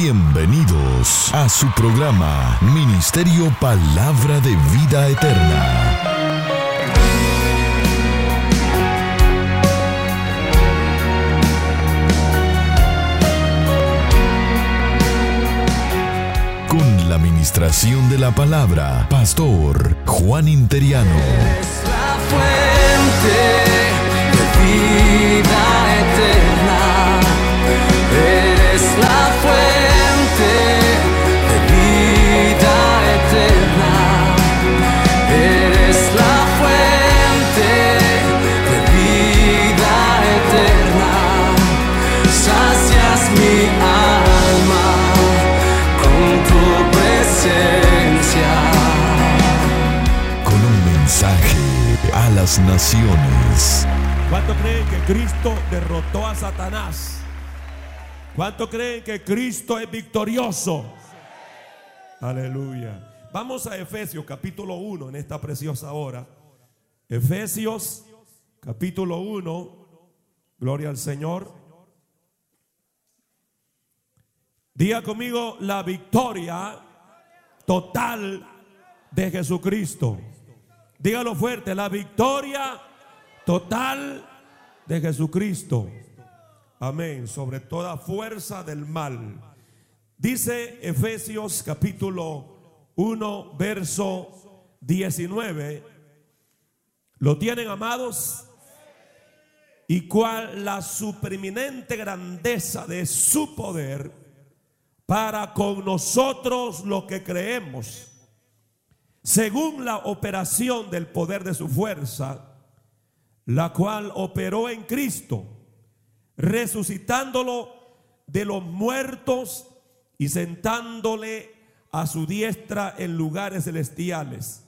Bienvenidos a su programa Ministerio Palabra de Vida Eterna. Con la administración de la palabra, Pastor Juan Interiano. Es fuente de naciones. ¿Cuánto creen que Cristo derrotó a Satanás? ¿Cuánto creen que Cristo es victorioso? Aleluya. Vamos a Efesios capítulo 1 en esta preciosa hora. Efesios capítulo 1. Gloria al Señor. Diga conmigo la victoria total de Jesucristo. Dígalo fuerte, la victoria total de Jesucristo. Amén. Sobre toda fuerza del mal. Dice Efesios capítulo 1, verso 19. ¿Lo tienen amados? Y cuál la supreminente grandeza de su poder para con nosotros los que creemos, según la operación del poder de su fuerza, la cual operó en Cristo, resucitándolo de los muertos y sentándole a su diestra en lugares celestiales,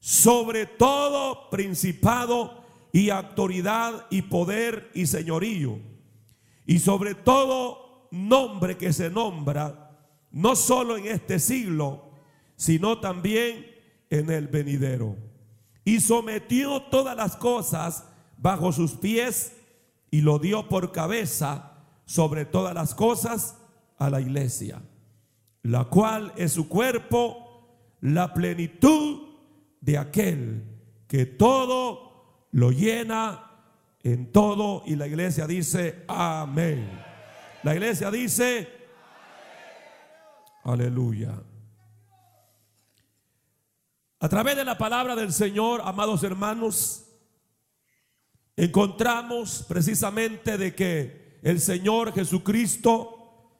sobre todo principado y autoridad y poder y señorío, y sobre todo nombre que se nombra, no solo en este siglo, sino también en el venidero. Y sometió todas las cosas bajo sus pies y lo dio por cabeza sobre todas las cosas a la iglesia, la cual es su cuerpo, la plenitud de aquel que todo lo llena en todo. Y la iglesia dice, amén. La iglesia dice, aleluya. A través de la palabra del Señor, amados hermanos, encontramos precisamente de que el Señor Jesucristo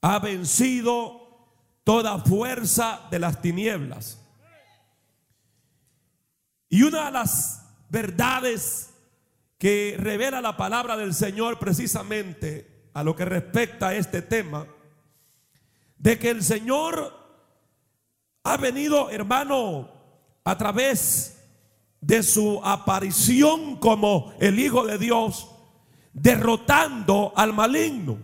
ha vencido toda fuerza de las tinieblas. Y una de las verdades que revela la palabra del Señor precisamente a lo que respecta a este tema, de que el Señor ha venido, hermano, a través de su aparición como el Hijo de Dios, derrotando al maligno.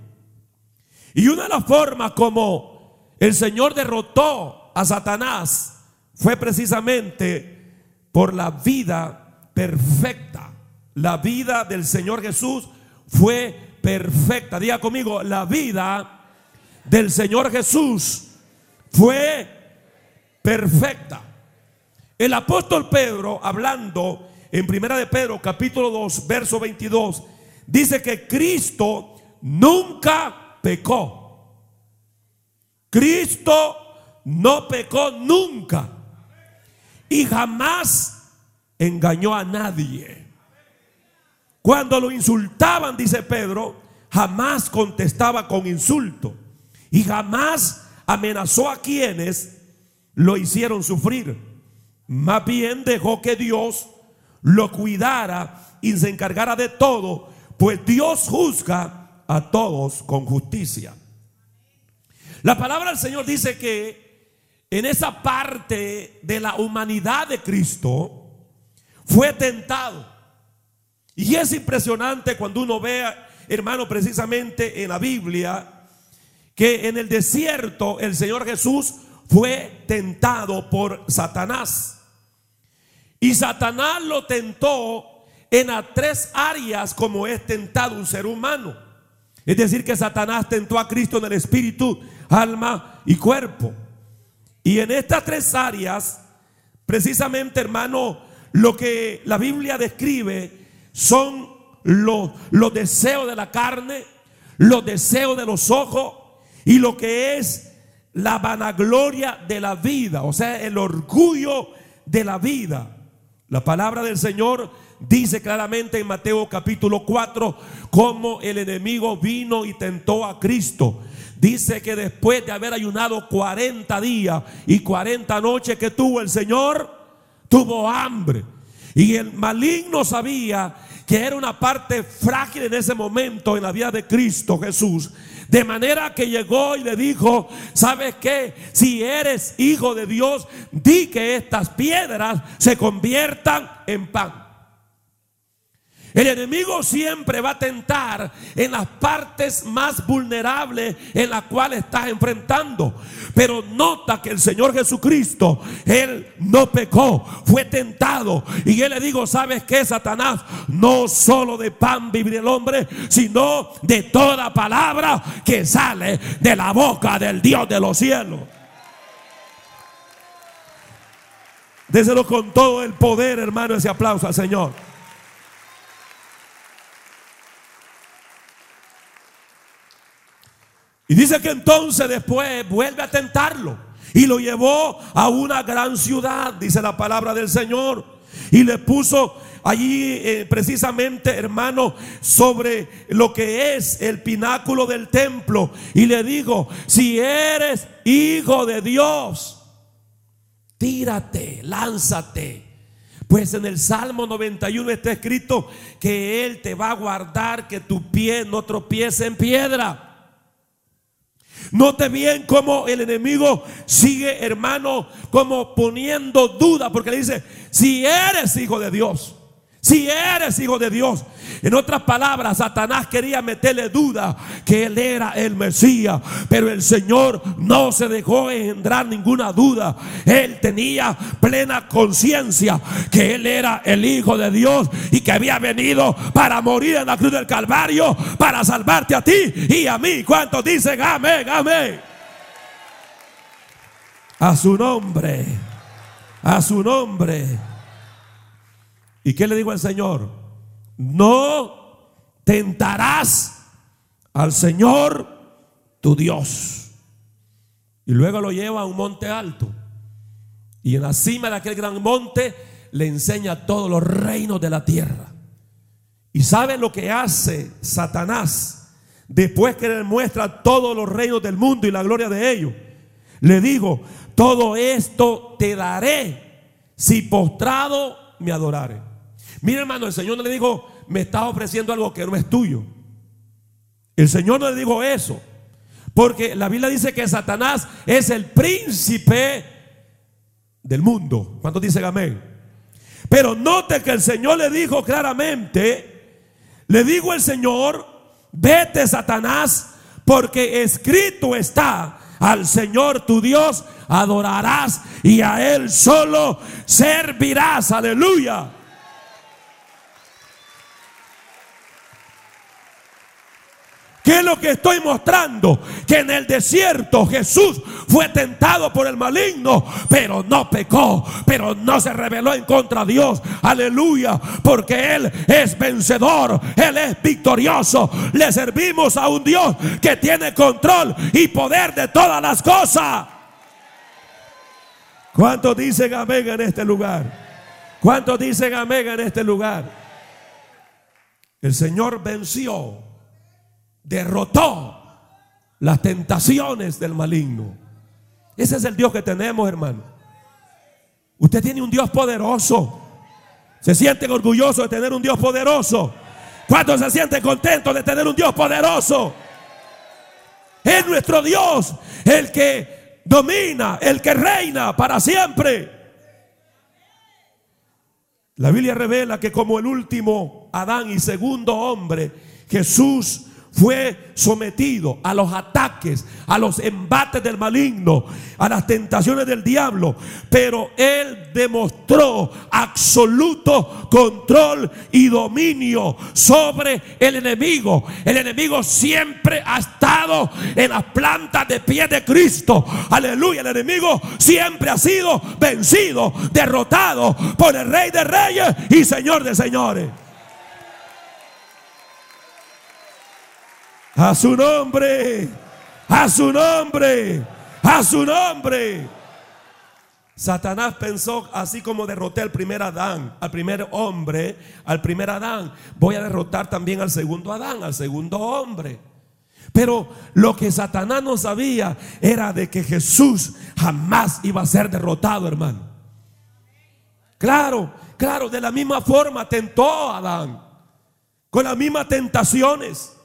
Y una de las formas como el Señor derrotó a Satanás fue precisamente por la vida perfecta. La vida del Señor Jesús fue perfecta. Diga conmigo, la vida del Señor Jesús fue perfecta. El apóstol Pedro, hablando en Primera de Pedro, capítulo 2, verso 22, dice que Cristo nunca pecó. Cristo no pecó nunca. Y jamás engañó a nadie. Cuando lo insultaban, dice Pedro, jamás contestaba con insulto. Y jamás amenazó a quienes lo hicieron sufrir. Más bien dejó que Dios lo cuidara y se encargara de todo, pues Dios juzga a todos con justicia. La palabra del Señor dice que en esa parte de la humanidad de Cristo fue tentado. Y es impresionante cuando uno ve, hermano, precisamente en la Biblia, que en el desierto el Señor Jesús fue tentado por Satanás. Y Satanás lo tentó en las tres áreas como es tentado un ser humano. Es decir, que Satanás tentó a Cristo en el espíritu, alma y cuerpo. Y en estas tres áreas, precisamente hermano, lo que la Biblia describe son los, los deseos de la carne, los deseos de los ojos y lo que es la vanagloria de la vida, o sea, el orgullo de la vida. La palabra del Señor dice claramente en Mateo capítulo 4 cómo el enemigo vino y tentó a Cristo. Dice que después de haber ayunado 40 días y 40 noches que tuvo el Señor, tuvo hambre. Y el maligno sabía que era una parte frágil en ese momento en la vida de Cristo Jesús. De manera que llegó y le dijo, ¿sabes qué? Si eres hijo de Dios, di que estas piedras se conviertan en pan. El enemigo siempre va a tentar en las partes más vulnerables en las cuales estás enfrentando. Pero nota que el Señor Jesucristo, Él no pecó, fue tentado. Y Él le digo, ¿sabes qué, Satanás? No solo de pan vivir el hombre, sino de toda palabra que sale de la boca del Dios de los cielos. Déselo con todo el poder, hermano, ese aplauso al Señor. Y dice que entonces después vuelve a tentarlo y lo llevó a una gran ciudad, dice la palabra del Señor. Y le puso allí eh, precisamente, hermano, sobre lo que es el pináculo del templo. Y le digo, si eres hijo de Dios, tírate, lánzate. Pues en el Salmo 91 está escrito que Él te va a guardar que tu pie no tropiece en piedra. Note bien cómo el enemigo sigue, hermano, como poniendo duda, porque le dice, si eres hijo de Dios, si eres hijo de Dios. En otras palabras, Satanás quería meterle duda que él era el Mesías, pero el Señor no se dejó engendrar ninguna duda. Él tenía plena conciencia que él era el Hijo de Dios y que había venido para morir en la cruz del Calvario, para salvarte a ti y a mí. ¿Cuántos dicen amén, amén? A su nombre, a su nombre. ¿Y qué le digo al Señor? No tentarás al Señor tu Dios. Y luego lo lleva a un monte alto. Y en la cima de aquel gran monte le enseña todos los reinos de la tierra. ¿Y sabe lo que hace Satanás después que le muestra todos los reinos del mundo y la gloria de ellos? Le digo, todo esto te daré si postrado me adorare. Mira hermano, el Señor no le dijo, me está ofreciendo algo que no es tuyo. El Señor no le dijo eso. Porque la Biblia dice que Satanás es el príncipe del mundo. ¿Cuántos dicen amén? Pero note que el Señor le dijo claramente, le digo el Señor, vete Satanás, porque escrito está, al Señor tu Dios adorarás y a Él solo servirás. Aleluya. ¿Qué es lo que estoy mostrando? Que en el desierto Jesús fue tentado por el maligno, pero no pecó, pero no se rebeló en contra de Dios. Aleluya, porque Él es vencedor, Él es victorioso. Le servimos a un Dios que tiene control y poder de todas las cosas. ¿Cuántos dicen amén en este lugar? ¿Cuántos dicen amén en este lugar? El Señor venció derrotó las tentaciones del maligno. Ese es el Dios que tenemos, hermano. Usted tiene un Dios poderoso. Se sienten orgullosos de tener un Dios poderoso. ¿Cuántos se sienten contentos de tener un Dios poderoso? Es nuestro Dios el que domina, el que reina para siempre. La Biblia revela que como el último Adán y segundo hombre, Jesús fue sometido a los ataques, a los embates del maligno, a las tentaciones del diablo, pero él demostró absoluto control y dominio sobre el enemigo. El enemigo siempre ha estado en las plantas de pie de Cristo. Aleluya, el enemigo siempre ha sido vencido, derrotado por el Rey de Reyes y Señor de Señores. A su nombre, a su nombre, a su nombre. Satanás pensó, así como derroté al primer Adán, al primer hombre, al primer Adán, voy a derrotar también al segundo Adán, al segundo hombre. Pero lo que Satanás no sabía era de que Jesús jamás iba a ser derrotado, hermano. Claro, claro, de la misma forma tentó a Adán, con las mismas tentaciones.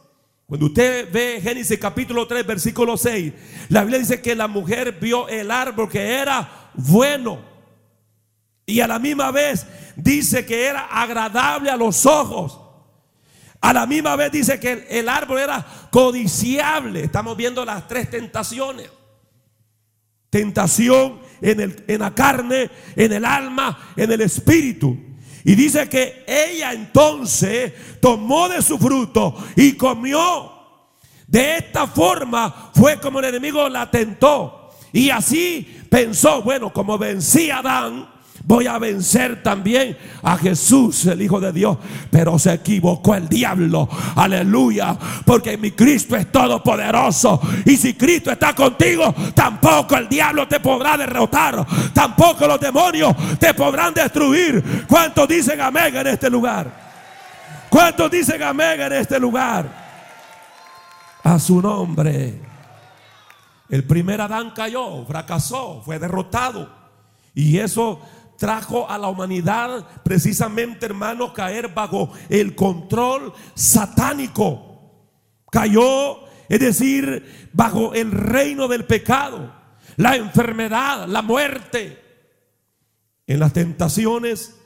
Cuando usted ve Génesis capítulo 3, versículo 6, la Biblia dice que la mujer vio el árbol que era bueno. Y a la misma vez dice que era agradable a los ojos. A la misma vez dice que el árbol era codiciable. Estamos viendo las tres tentaciones. Tentación en, el, en la carne, en el alma, en el espíritu. Y dice que ella entonces tomó de su fruto y comió. De esta forma fue como el enemigo la tentó. Y así pensó, bueno, como vencía a Adán, voy a vencer también a Jesús, el Hijo de Dios. Pero se equivocó el diablo. Aleluya. Porque mi Cristo es todopoderoso. Y si Cristo está contigo, tampoco el diablo te podrá derrotar. Tampoco los demonios te podrán destruir. ¿Cuántos dicen amén en este lugar? ¿Cuántos dicen amén en este lugar? A su nombre. El primer Adán cayó, fracasó, fue derrotado. Y eso trajo a la humanidad precisamente, hermano, caer bajo el control satánico. Cayó, es decir, bajo el reino del pecado, la enfermedad, la muerte. En las tentaciones,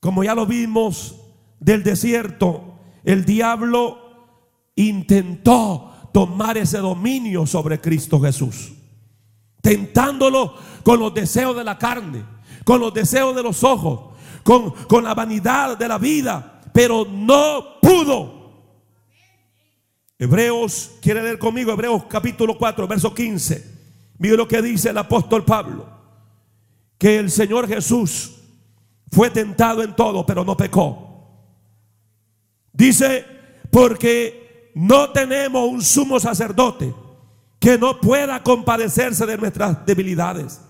como ya lo vimos del desierto, el diablo intentó tomar ese dominio sobre Cristo Jesús, tentándolo con los deseos de la carne con los deseos de los ojos, con, con la vanidad de la vida, pero no pudo. Hebreos, quiere leer conmigo, Hebreos capítulo 4, verso 15. Mire lo que dice el apóstol Pablo, que el Señor Jesús fue tentado en todo, pero no pecó. Dice, porque no tenemos un sumo sacerdote que no pueda compadecerse de nuestras debilidades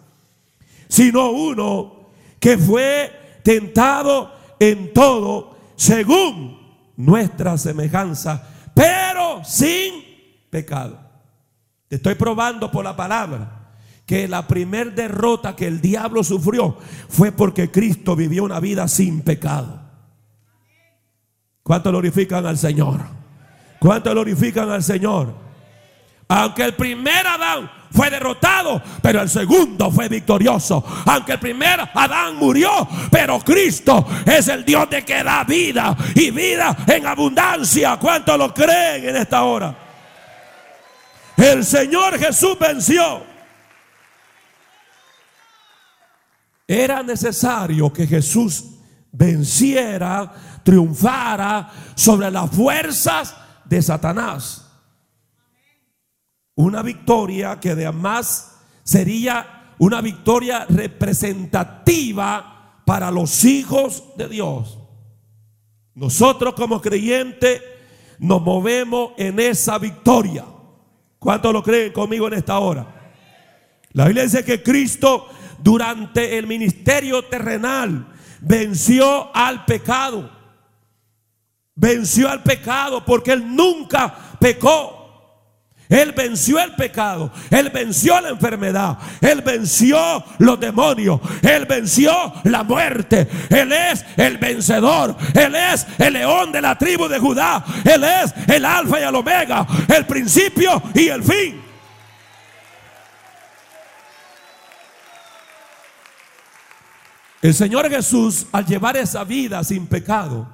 sino uno que fue tentado en todo según nuestra semejanza, pero sin pecado. Te estoy probando por la palabra que la primer derrota que el diablo sufrió fue porque Cristo vivió una vida sin pecado. ¿Cuánto glorifican al Señor? ¿Cuánto glorifican al Señor? Aunque el primer Adán fue derrotado, pero el segundo fue victorioso. Aunque el primer Adán murió, pero Cristo es el Dios de que da vida y vida en abundancia. ¿Cuántos lo creen en esta hora? El Señor Jesús venció. Era necesario que Jesús venciera, triunfara sobre las fuerzas de Satanás. Una victoria que además sería una victoria representativa para los hijos de Dios. Nosotros como creyentes nos movemos en esa victoria. ¿Cuántos lo creen conmigo en esta hora? La Biblia dice que Cristo durante el ministerio terrenal venció al pecado. Venció al pecado porque él nunca pecó. Él venció el pecado, Él venció la enfermedad, Él venció los demonios, Él venció la muerte, Él es el vencedor, Él es el león de la tribu de Judá, Él es el alfa y el omega, el principio y el fin. El Señor Jesús al llevar esa vida sin pecado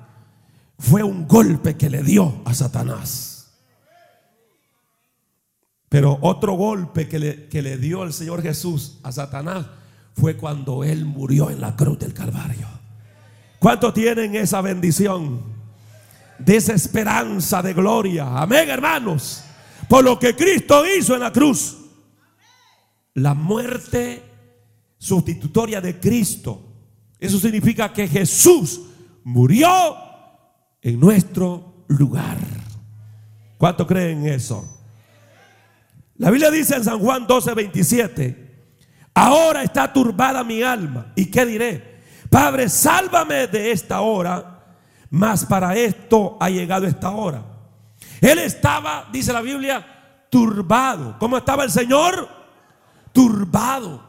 fue un golpe que le dio a Satanás. Pero otro golpe que le, que le dio el Señor Jesús a Satanás fue cuando Él murió en la cruz del Calvario. ¿Cuántos tienen esa bendición? De esa esperanza de gloria. Amén, hermanos. Por lo que Cristo hizo en la cruz. La muerte sustitutoria de Cristo. Eso significa que Jesús murió en nuestro lugar. ¿Cuánto creen eso? La Biblia dice en San Juan 12, 27, ahora está turbada mi alma. ¿Y qué diré? Padre, sálvame de esta hora, mas para esto ha llegado esta hora. Él estaba, dice la Biblia, turbado. ¿Cómo estaba el Señor? Turbado.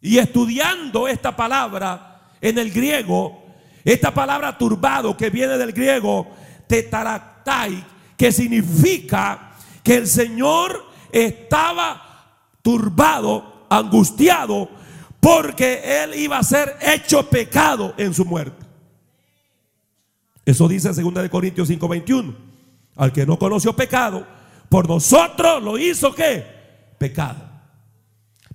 Y estudiando esta palabra en el griego, esta palabra turbado que viene del griego tetaractai, que significa que el Señor estaba turbado, angustiado, porque él iba a ser hecho pecado en su muerte. Eso dice en 2 Corintios 5:21. Al que no conoció pecado, por nosotros lo hizo qué? Pecado.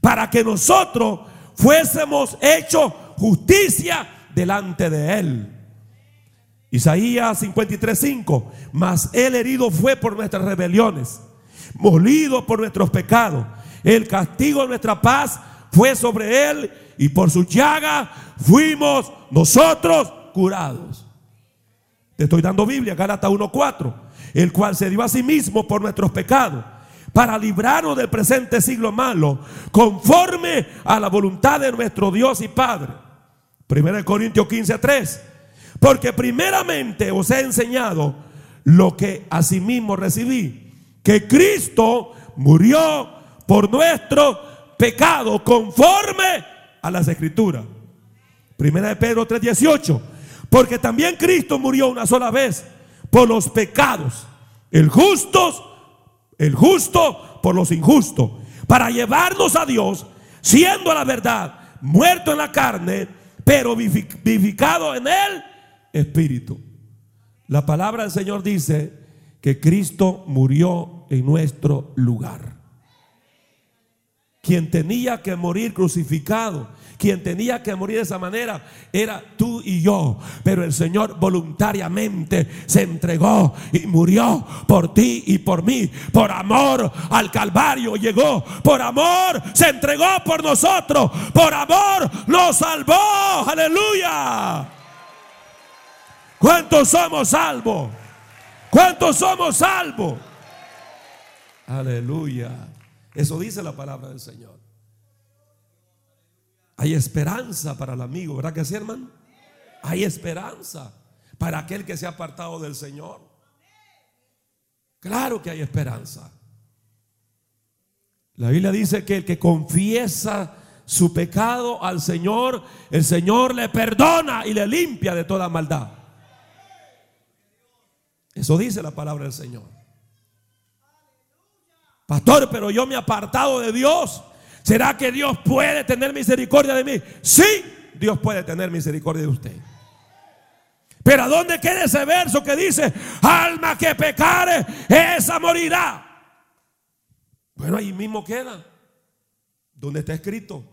Para que nosotros fuésemos hechos justicia delante de él. Isaías 53:5. Mas él herido fue por nuestras rebeliones, molido por nuestros pecados. El castigo de nuestra paz fue sobre él y por su llaga fuimos nosotros curados. Te estoy dando Biblia, Gálatas 1:4, el cual se dio a sí mismo por nuestros pecados para librarnos del presente siglo malo, conforme a la voluntad de nuestro Dios y Padre. 1 Corintios 15:3. Porque primeramente os he enseñado lo que asimismo recibí, que Cristo murió por nuestro pecado conforme a las escrituras. Primera de Pedro 3:18, porque también Cristo murió una sola vez por los pecados, el justo, el justo por los injustos, para llevarnos a Dios, siendo la verdad muerto en la carne, pero vivificado en el espíritu. La palabra del Señor dice que Cristo murió en nuestro lugar. Quien tenía que morir crucificado, quien tenía que morir de esa manera era tú y yo. Pero el Señor voluntariamente se entregó y murió por ti y por mí. Por amor al Calvario llegó. Por amor se entregó por nosotros. Por amor nos salvó. Aleluya. ¿Cuántos somos salvos? ¿Cuántos somos salvos? Aleluya. Eso dice la palabra del Señor. Hay esperanza para el amigo, ¿verdad que sí, hermano? Hay esperanza para aquel que se ha apartado del Señor. Claro que hay esperanza. La Biblia dice que el que confiesa su pecado al Señor, el Señor le perdona y le limpia de toda maldad. Eso dice la palabra del Señor. Pastor, pero yo me he apartado de Dios. ¿Será que Dios puede tener misericordia de mí? Sí, Dios puede tener misericordia de usted. Pero ¿a dónde queda ese verso que dice, alma que pecare, esa morirá? Bueno, ahí mismo queda, donde está escrito,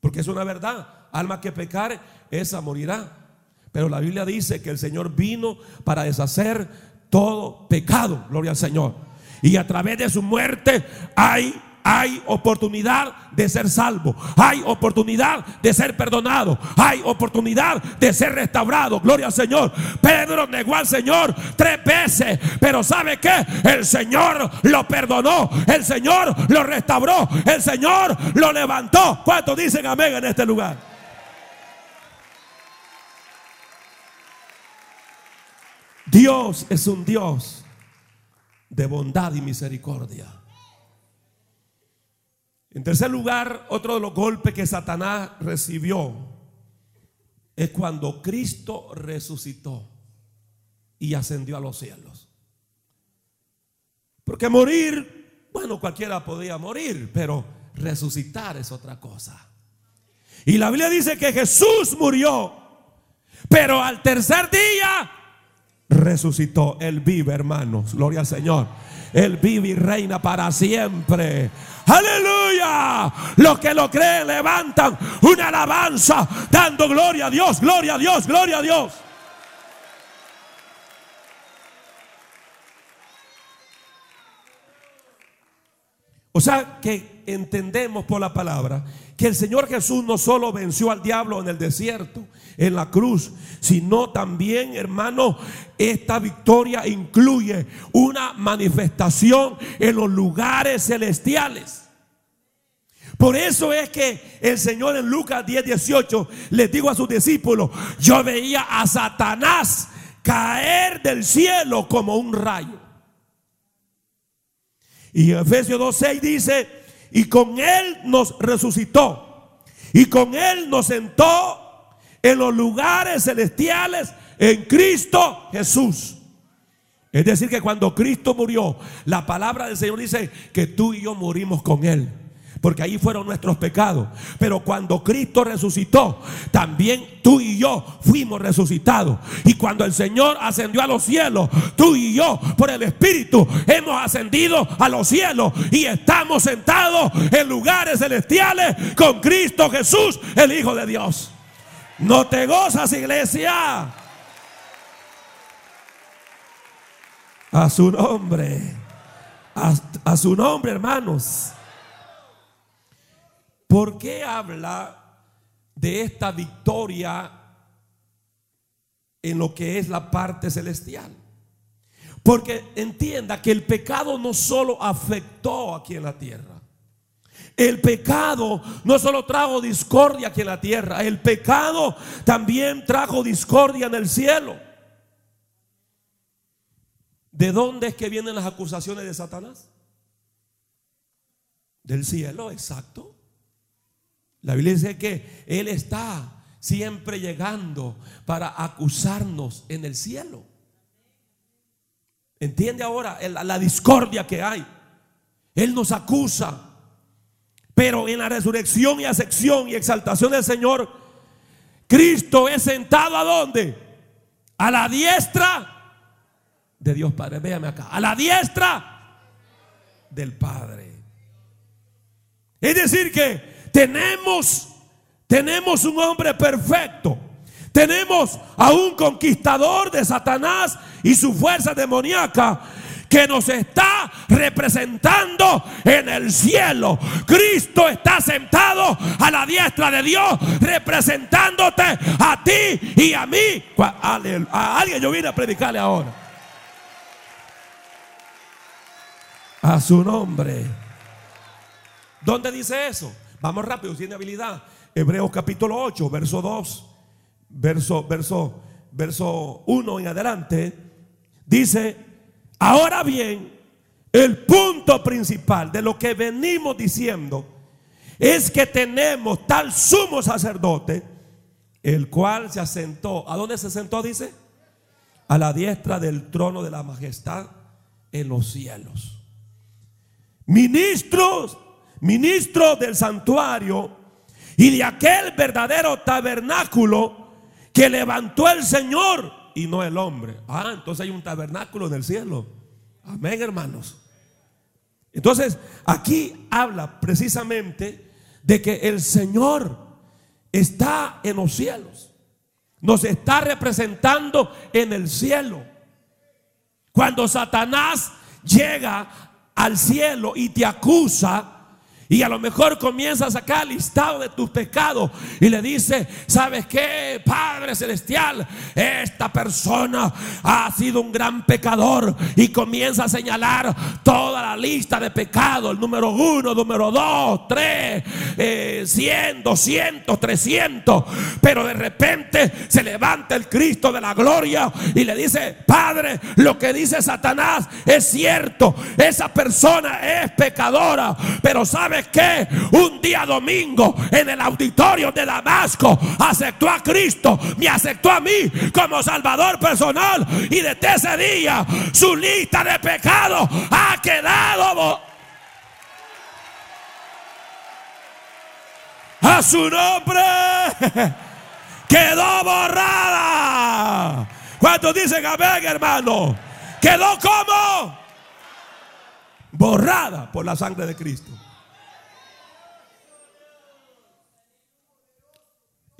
porque es una verdad, alma que pecare, esa morirá. Pero la Biblia dice que el Señor vino para deshacer todo pecado, gloria al Señor. Y a través de su muerte hay hay oportunidad de ser salvo, hay oportunidad de ser perdonado, hay oportunidad de ser restaurado. Gloria al Señor. Pedro negó al Señor tres veces, pero ¿sabe qué? El Señor lo perdonó, el Señor lo restauró, el Señor lo levantó. ¿Cuántos dicen amén en este lugar? Dios es un Dios de bondad y misericordia. En tercer lugar, otro de los golpes que Satanás recibió es cuando Cristo resucitó y ascendió a los cielos. Porque morir, bueno, cualquiera podía morir, pero resucitar es otra cosa. Y la Biblia dice que Jesús murió, pero al tercer día resucitó. Él vive, hermanos. Gloria al Señor. Él vive y reina para siempre. Aleluya. Los que lo creen levantan una alabanza dando gloria a Dios, gloria a Dios, gloria a Dios. O sea que entendemos por la palabra que el Señor Jesús no solo venció al diablo en el desierto, en la cruz, sino también, hermano, esta victoria incluye una manifestación en los lugares celestiales. Por eso es que el Señor en Lucas 10, 18 les digo a sus discípulos, yo veía a Satanás caer del cielo como un rayo. Y Efesios 2.6 dice, y con él nos resucitó, y con él nos sentó en los lugares celestiales en Cristo Jesús. Es decir, que cuando Cristo murió, la palabra del Señor dice que tú y yo morimos con él porque ahí fueron nuestros pecados. Pero cuando Cristo resucitó, también tú y yo fuimos resucitados. Y cuando el Señor ascendió a los cielos, tú y yo, por el Espíritu, hemos ascendido a los cielos y estamos sentados en lugares celestiales con Cristo Jesús, el Hijo de Dios. ¿No te gozas, iglesia? A su nombre. A, a su nombre, hermanos. ¿Por qué habla de esta victoria en lo que es la parte celestial? Porque entienda que el pecado no solo afectó aquí en la tierra. El pecado no solo trajo discordia aquí en la tierra, el pecado también trajo discordia en el cielo. ¿De dónde es que vienen las acusaciones de Satanás? Del cielo, exacto. La Biblia dice que Él está siempre llegando para acusarnos en el cielo. ¿Entiende ahora la discordia que hay? Él nos acusa. Pero en la resurrección y asección y exaltación del Señor, Cristo es sentado a dónde? A la diestra de Dios Padre. Véame acá. A la diestra del Padre. Es decir que tenemos, tenemos un hombre perfecto. Tenemos a un conquistador de Satanás y su fuerza demoníaca que nos está representando en el cielo. Cristo está sentado a la diestra de Dios, representándote a ti y a mí. A alguien yo vine a predicarle ahora. A su nombre. ¿Dónde dice eso? Vamos rápido, tiene habilidad. Hebreos capítulo 8, verso 2, verso, verso, verso 1 en adelante. Dice, ahora bien, el punto principal de lo que venimos diciendo es que tenemos tal sumo sacerdote, el cual se asentó. ¿A dónde se sentó? Dice. A la diestra del trono de la majestad en los cielos. Ministros ministro del santuario y de aquel verdadero tabernáculo que levantó el Señor y no el hombre. Ah, entonces hay un tabernáculo en el cielo. Amén, hermanos. Entonces, aquí habla precisamente de que el Señor está en los cielos. Nos está representando en el cielo. Cuando Satanás llega al cielo y te acusa, y a lo mejor comienza a sacar listado de tus pecados y le dice, ¿sabes qué, Padre Celestial? Esta persona ha sido un gran pecador y comienza a señalar toda la lista de pecados, el número uno, número dos, tres, eh, cien, doscientos, trescientos. Pero de repente se levanta el Cristo de la gloria y le dice, Padre, lo que dice Satanás es cierto, esa persona es pecadora, pero ¿sabes que un día domingo en el auditorio de Damasco aceptó a Cristo, me aceptó a mí como Salvador personal y desde ese día su lista de pecados ha quedado a su nombre quedó borrada. ¿Cuántos dicen amén, hermano? Quedó como borrada por la sangre de Cristo.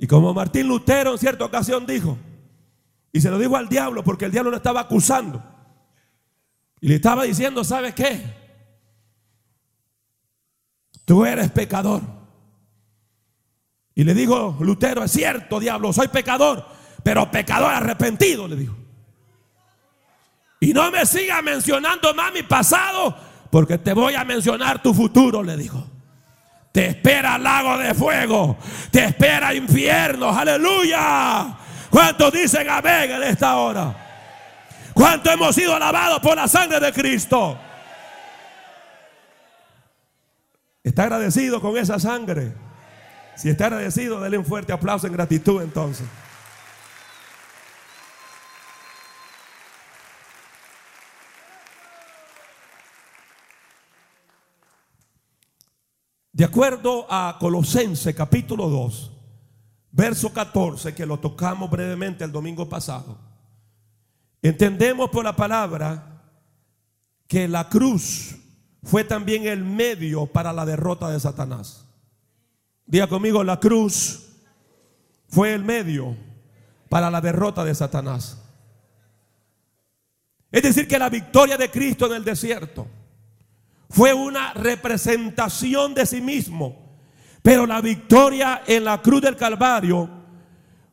Y como Martín Lutero en cierta ocasión dijo, y se lo dijo al diablo porque el diablo lo estaba acusando, y le estaba diciendo, ¿sabes qué? Tú eres pecador. Y le dijo Lutero, es cierto, diablo, soy pecador, pero pecador arrepentido, le dijo. Y no me siga mencionando más mi pasado, porque te voy a mencionar tu futuro, le dijo. Te espera lago de fuego, te espera infierno, aleluya. ¿Cuántos dicen amén en esta hora? ¿Cuánto hemos sido alabados por la sangre de Cristo? ¿Está agradecido con esa sangre? Si está agradecido, denle un fuerte aplauso en gratitud entonces. De acuerdo a Colosense capítulo 2, verso 14, que lo tocamos brevemente el domingo pasado, entendemos por la palabra que la cruz fue también el medio para la derrota de Satanás. Diga conmigo, la cruz fue el medio para la derrota de Satanás. Es decir, que la victoria de Cristo en el desierto fue una representación de sí mismo. Pero la victoria en la cruz del Calvario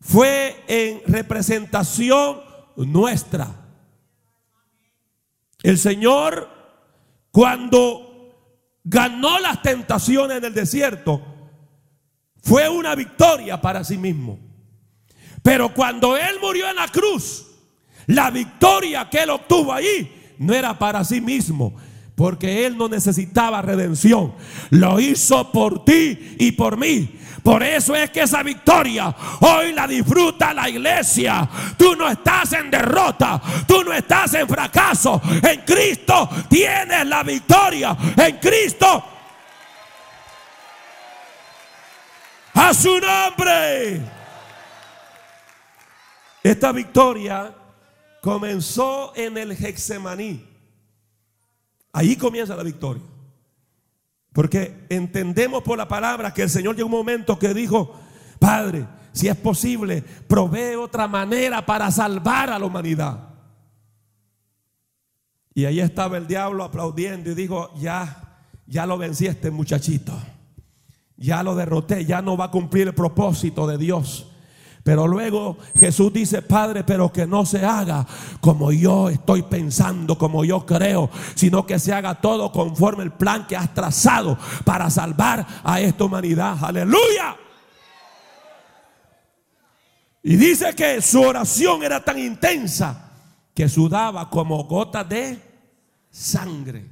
fue en representación nuestra. El Señor, cuando ganó las tentaciones en el desierto, fue una victoria para sí mismo. Pero cuando Él murió en la cruz, la victoria que Él obtuvo ahí no era para sí mismo, porque Él no necesitaba redención. Lo hizo por ti y por mí. Por eso es que esa victoria hoy la disfruta la iglesia. Tú no estás en derrota, tú no estás en fracaso. En Cristo tienes la victoria. En Cristo. A su nombre. Esta victoria comenzó en el Hexemaní. Ahí comienza la victoria. Porque entendemos por la palabra que el Señor llegó un momento que dijo, Padre, si es posible, provee otra manera para salvar a la humanidad. Y ahí estaba el diablo aplaudiendo y dijo, ya, ya lo vencí este muchachito. Ya lo derroté, ya no va a cumplir el propósito de Dios. Pero luego Jesús dice, Padre, pero que no se haga como yo estoy pensando, como yo creo, sino que se haga todo conforme el plan que has trazado para salvar a esta humanidad. Aleluya. Y dice que su oración era tan intensa que sudaba como gotas de sangre.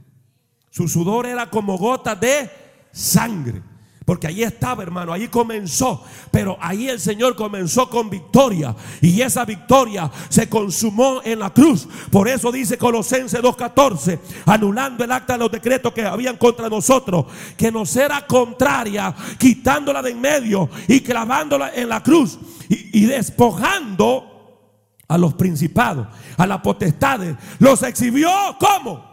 Su sudor era como gotas de sangre. Porque ahí estaba, hermano, ahí comenzó. Pero ahí el Señor comenzó con victoria. Y esa victoria se consumó en la cruz. Por eso dice Colosenses 2.14, anulando el acta de los decretos que habían contra nosotros, que nos era contraria, quitándola de en medio y clavándola en la cruz y, y despojando a los principados, a las potestades. Los exhibió como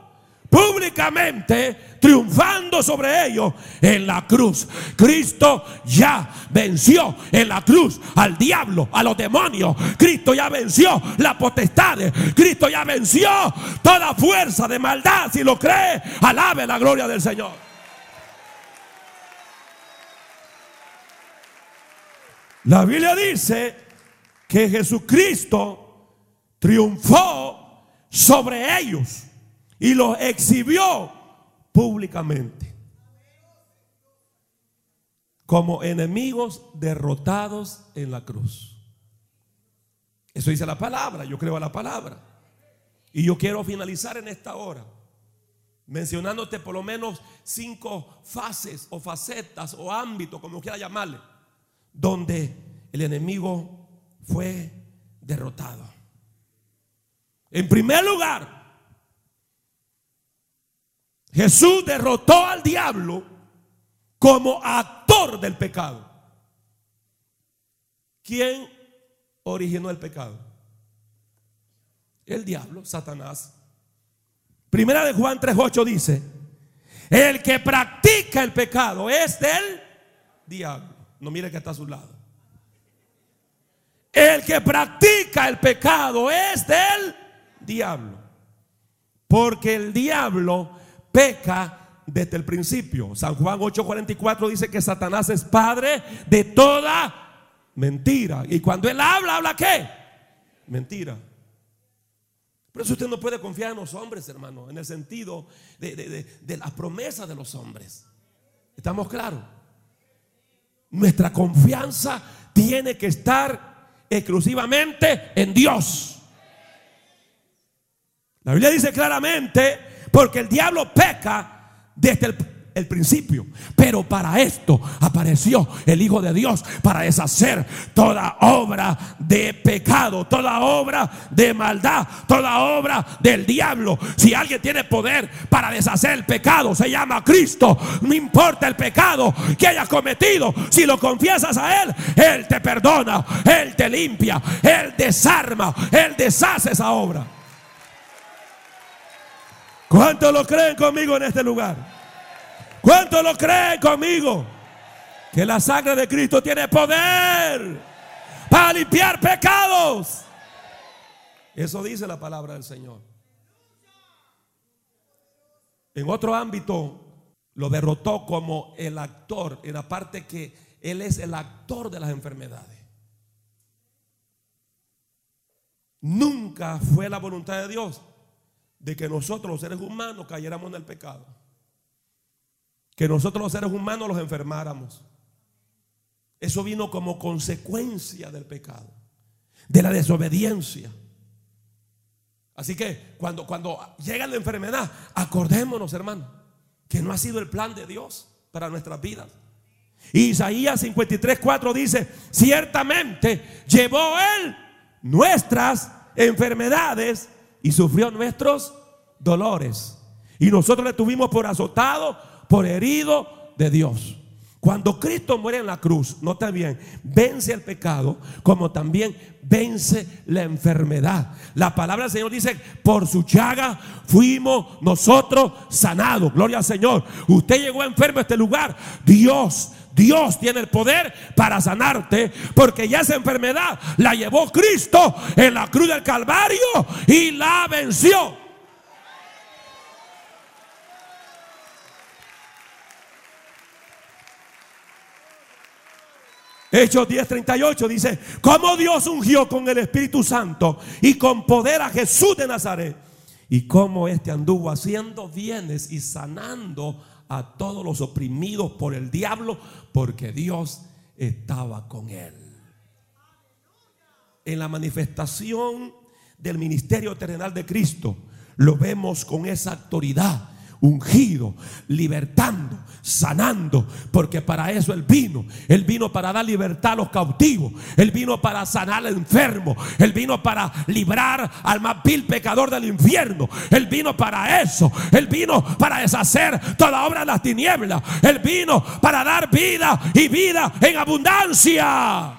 públicamente triunfando sobre ellos en la cruz. Cristo ya venció en la cruz al diablo, a los demonios. Cristo ya venció la potestad. Cristo ya venció toda fuerza de maldad. Si lo cree, alabe la gloria del Señor. La Biblia dice que Jesucristo triunfó sobre ellos y los exhibió públicamente como enemigos derrotados en la cruz. Eso dice la palabra, yo creo a la palabra. Y yo quiero finalizar en esta hora mencionándote por lo menos cinco fases o facetas o ámbitos, como quiera llamarle, donde el enemigo fue derrotado. En primer lugar, Jesús derrotó al diablo como actor del pecado. ¿Quién originó el pecado? El diablo, Satanás. Primera de Juan 3:8 dice, El que practica el pecado es del diablo. No mire que está a su lado. El que practica el pecado es del diablo. Porque el diablo peca desde el principio. San Juan 8:44 dice que Satanás es padre de toda mentira. Y cuando él habla, ¿habla qué? Mentira. Por eso usted no puede confiar en los hombres, hermano, en el sentido de, de las promesas de los hombres. ¿Estamos claros? Nuestra confianza tiene que estar exclusivamente en Dios. La Biblia dice claramente, porque el diablo peca desde el, principio. Pero para esto apareció el Hijo de Dios, para deshacer toda obra de pecado, toda obra de maldad, toda obra del diablo. Si alguien tiene poder para deshacer el pecado, se llama Cristo. No importa el pecado que hayas cometido, si lo confiesas a Él, Él te perdona, Él te limpia, Él desarma, Él deshace esa obra. ¿Cuántos lo creen conmigo en este lugar? ¿Cuántos lo creen conmigo? Que la sangre de Cristo tiene poder para limpiar pecados. Eso dice la palabra del Señor. En otro ámbito lo derrotó como el actor, en la parte que Él es el actor de las enfermedades. Nunca fue la voluntad de Dios de que nosotros los seres humanos cayéramos en el pecado. Que nosotros los seres humanos los enfermáramos. Eso vino como consecuencia del pecado, de la desobediencia. Así que cuando, cuando llega la enfermedad, acordémonos, hermano, que no ha sido el plan de Dios para nuestras vidas. Isaías 53, 4 dice, ciertamente llevó él nuestras enfermedades y sufrió nuestros dolores. Y nosotros le tuvimos por azotado, por herido de Dios. Cuando Cristo muere en la cruz, nota bien, vence el pecado como también vence la enfermedad. La palabra del Señor dice, por su chaga fuimos nosotros sanados. Gloria al Señor. Usted llegó enfermo a este lugar. Dios Dios tiene el poder para sanarte porque ya esa enfermedad la llevó Cristo en la cruz del Calvario y la venció. Hechos 10:38 dice, como Dios ungió con el Espíritu Santo y con poder a Jesús de Nazaret, y como éste anduvo haciendo bienes y sanando a todos los oprimidos por el diablo, porque Dios estaba con él. En la manifestación del ministerio terrenal de Cristo, lo vemos con esa autoridad ungido, libertando, sanando, porque para eso Él vino. Él vino para dar libertad a los cautivos, Él vino para sanar al enfermo, Él vino para librar al más vil pecador del infierno, Él vino para eso, Él vino para deshacer toda obra de las tinieblas, Él vino para dar vida y vida en abundancia.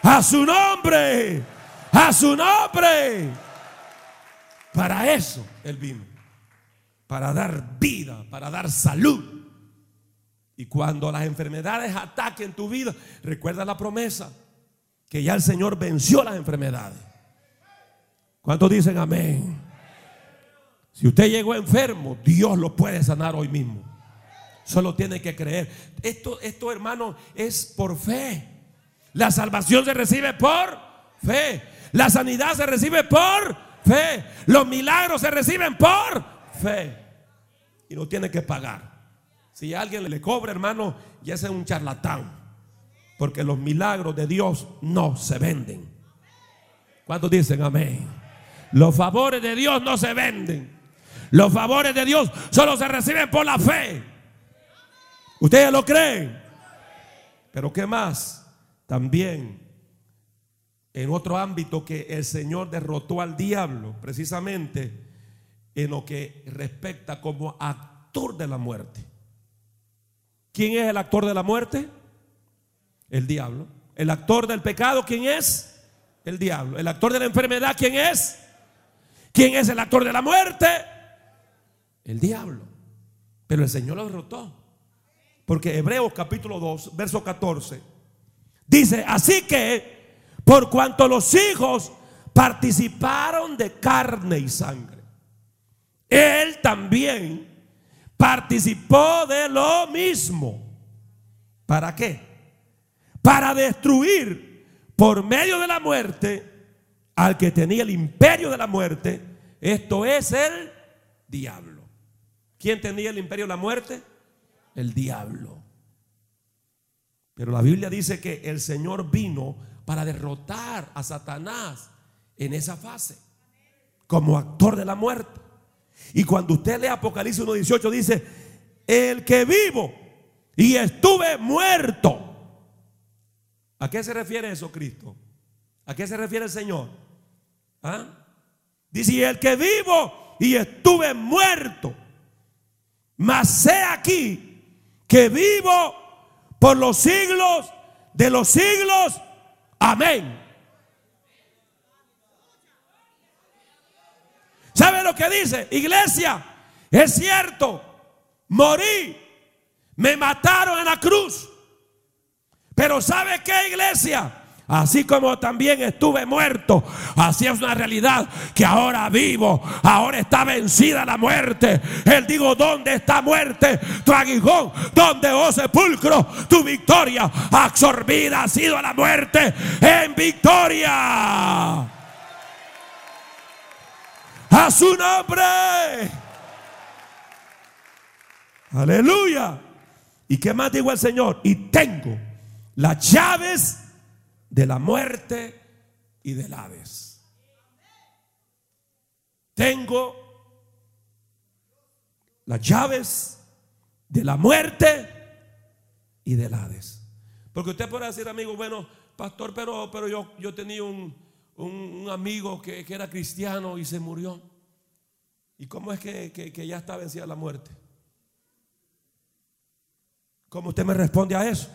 A su nombre, a su nombre. Para eso Él vino para dar vida, para dar salud. Y cuando las enfermedades ataquen tu vida, recuerda la promesa que ya el Señor venció las enfermedades. ¿Cuántos dicen amén? Si usted llegó enfermo, Dios lo puede sanar hoy mismo. Solo tiene que creer. Esto, esto hermano, es por fe. La salvación se recibe por fe. La sanidad se recibe por fe. Los milagros se reciben por fe y no tiene que pagar. Si alguien le cobra, hermano, ya es un charlatán. Porque los milagros de Dios no se venden. ¿Cuántos dicen amén? Los favores de Dios no se venden. Los favores de Dios solo se reciben por la fe. ¿Ustedes lo creen? Pero ¿qué más? También en otro ámbito que el Señor derrotó al diablo, precisamente en lo que respecta como actor de la muerte. ¿Quién es el actor de la muerte? El diablo. El actor del pecado, ¿quién es? El diablo. El actor de la enfermedad, ¿quién es? ¿Quién es el actor de la muerte? El diablo. Pero el Señor lo derrotó. Porque Hebreos capítulo 2, verso 14, dice, así que por cuanto los hijos participaron de carne y sangre, Él también participó de lo mismo. ¿Para qué? Para destruir por medio de la muerte al que tenía el imperio de la muerte. Esto es el diablo. ¿Quién tenía el imperio de la muerte? El diablo. Pero la Biblia dice que el Señor vino para derrotar a Satanás en esa fase, como actor de la muerte. Y cuando usted lee Apocalipsis 1.18 dice, el que vivo y estuve muerto. ¿A qué se refiere eso Cristo? ¿A qué se refiere el Señor? ¿Ah? Dice, el que vivo y estuve muerto, mas sé aquí que vivo por los siglos de los siglos. Amén. ¿Sabe lo que dice? Iglesia, es cierto, morí, me mataron en la cruz. Pero ¿sabe qué, iglesia? Así como también estuve muerto, así es una realidad que ahora vivo, ahora está vencida la muerte. Él digo, ¿dónde está muerte? Tu aguijón, ¿dónde, oh sepulcro? Tu victoria absorbida ha sido la muerte en victoria a su nombre. Aleluya. ¿Y qué más digo el Señor? Y tengo las llaves de la muerte y del Hades. Tengo las llaves de la muerte y del Hades. Porque usted puede decir, amigo, bueno, pastor, pero, pero yo, yo tenía un, un, amigo que, era cristiano y se murió. ¿Y cómo es que, que ya está vencida la muerte? ¿Cómo usted me responde a eso?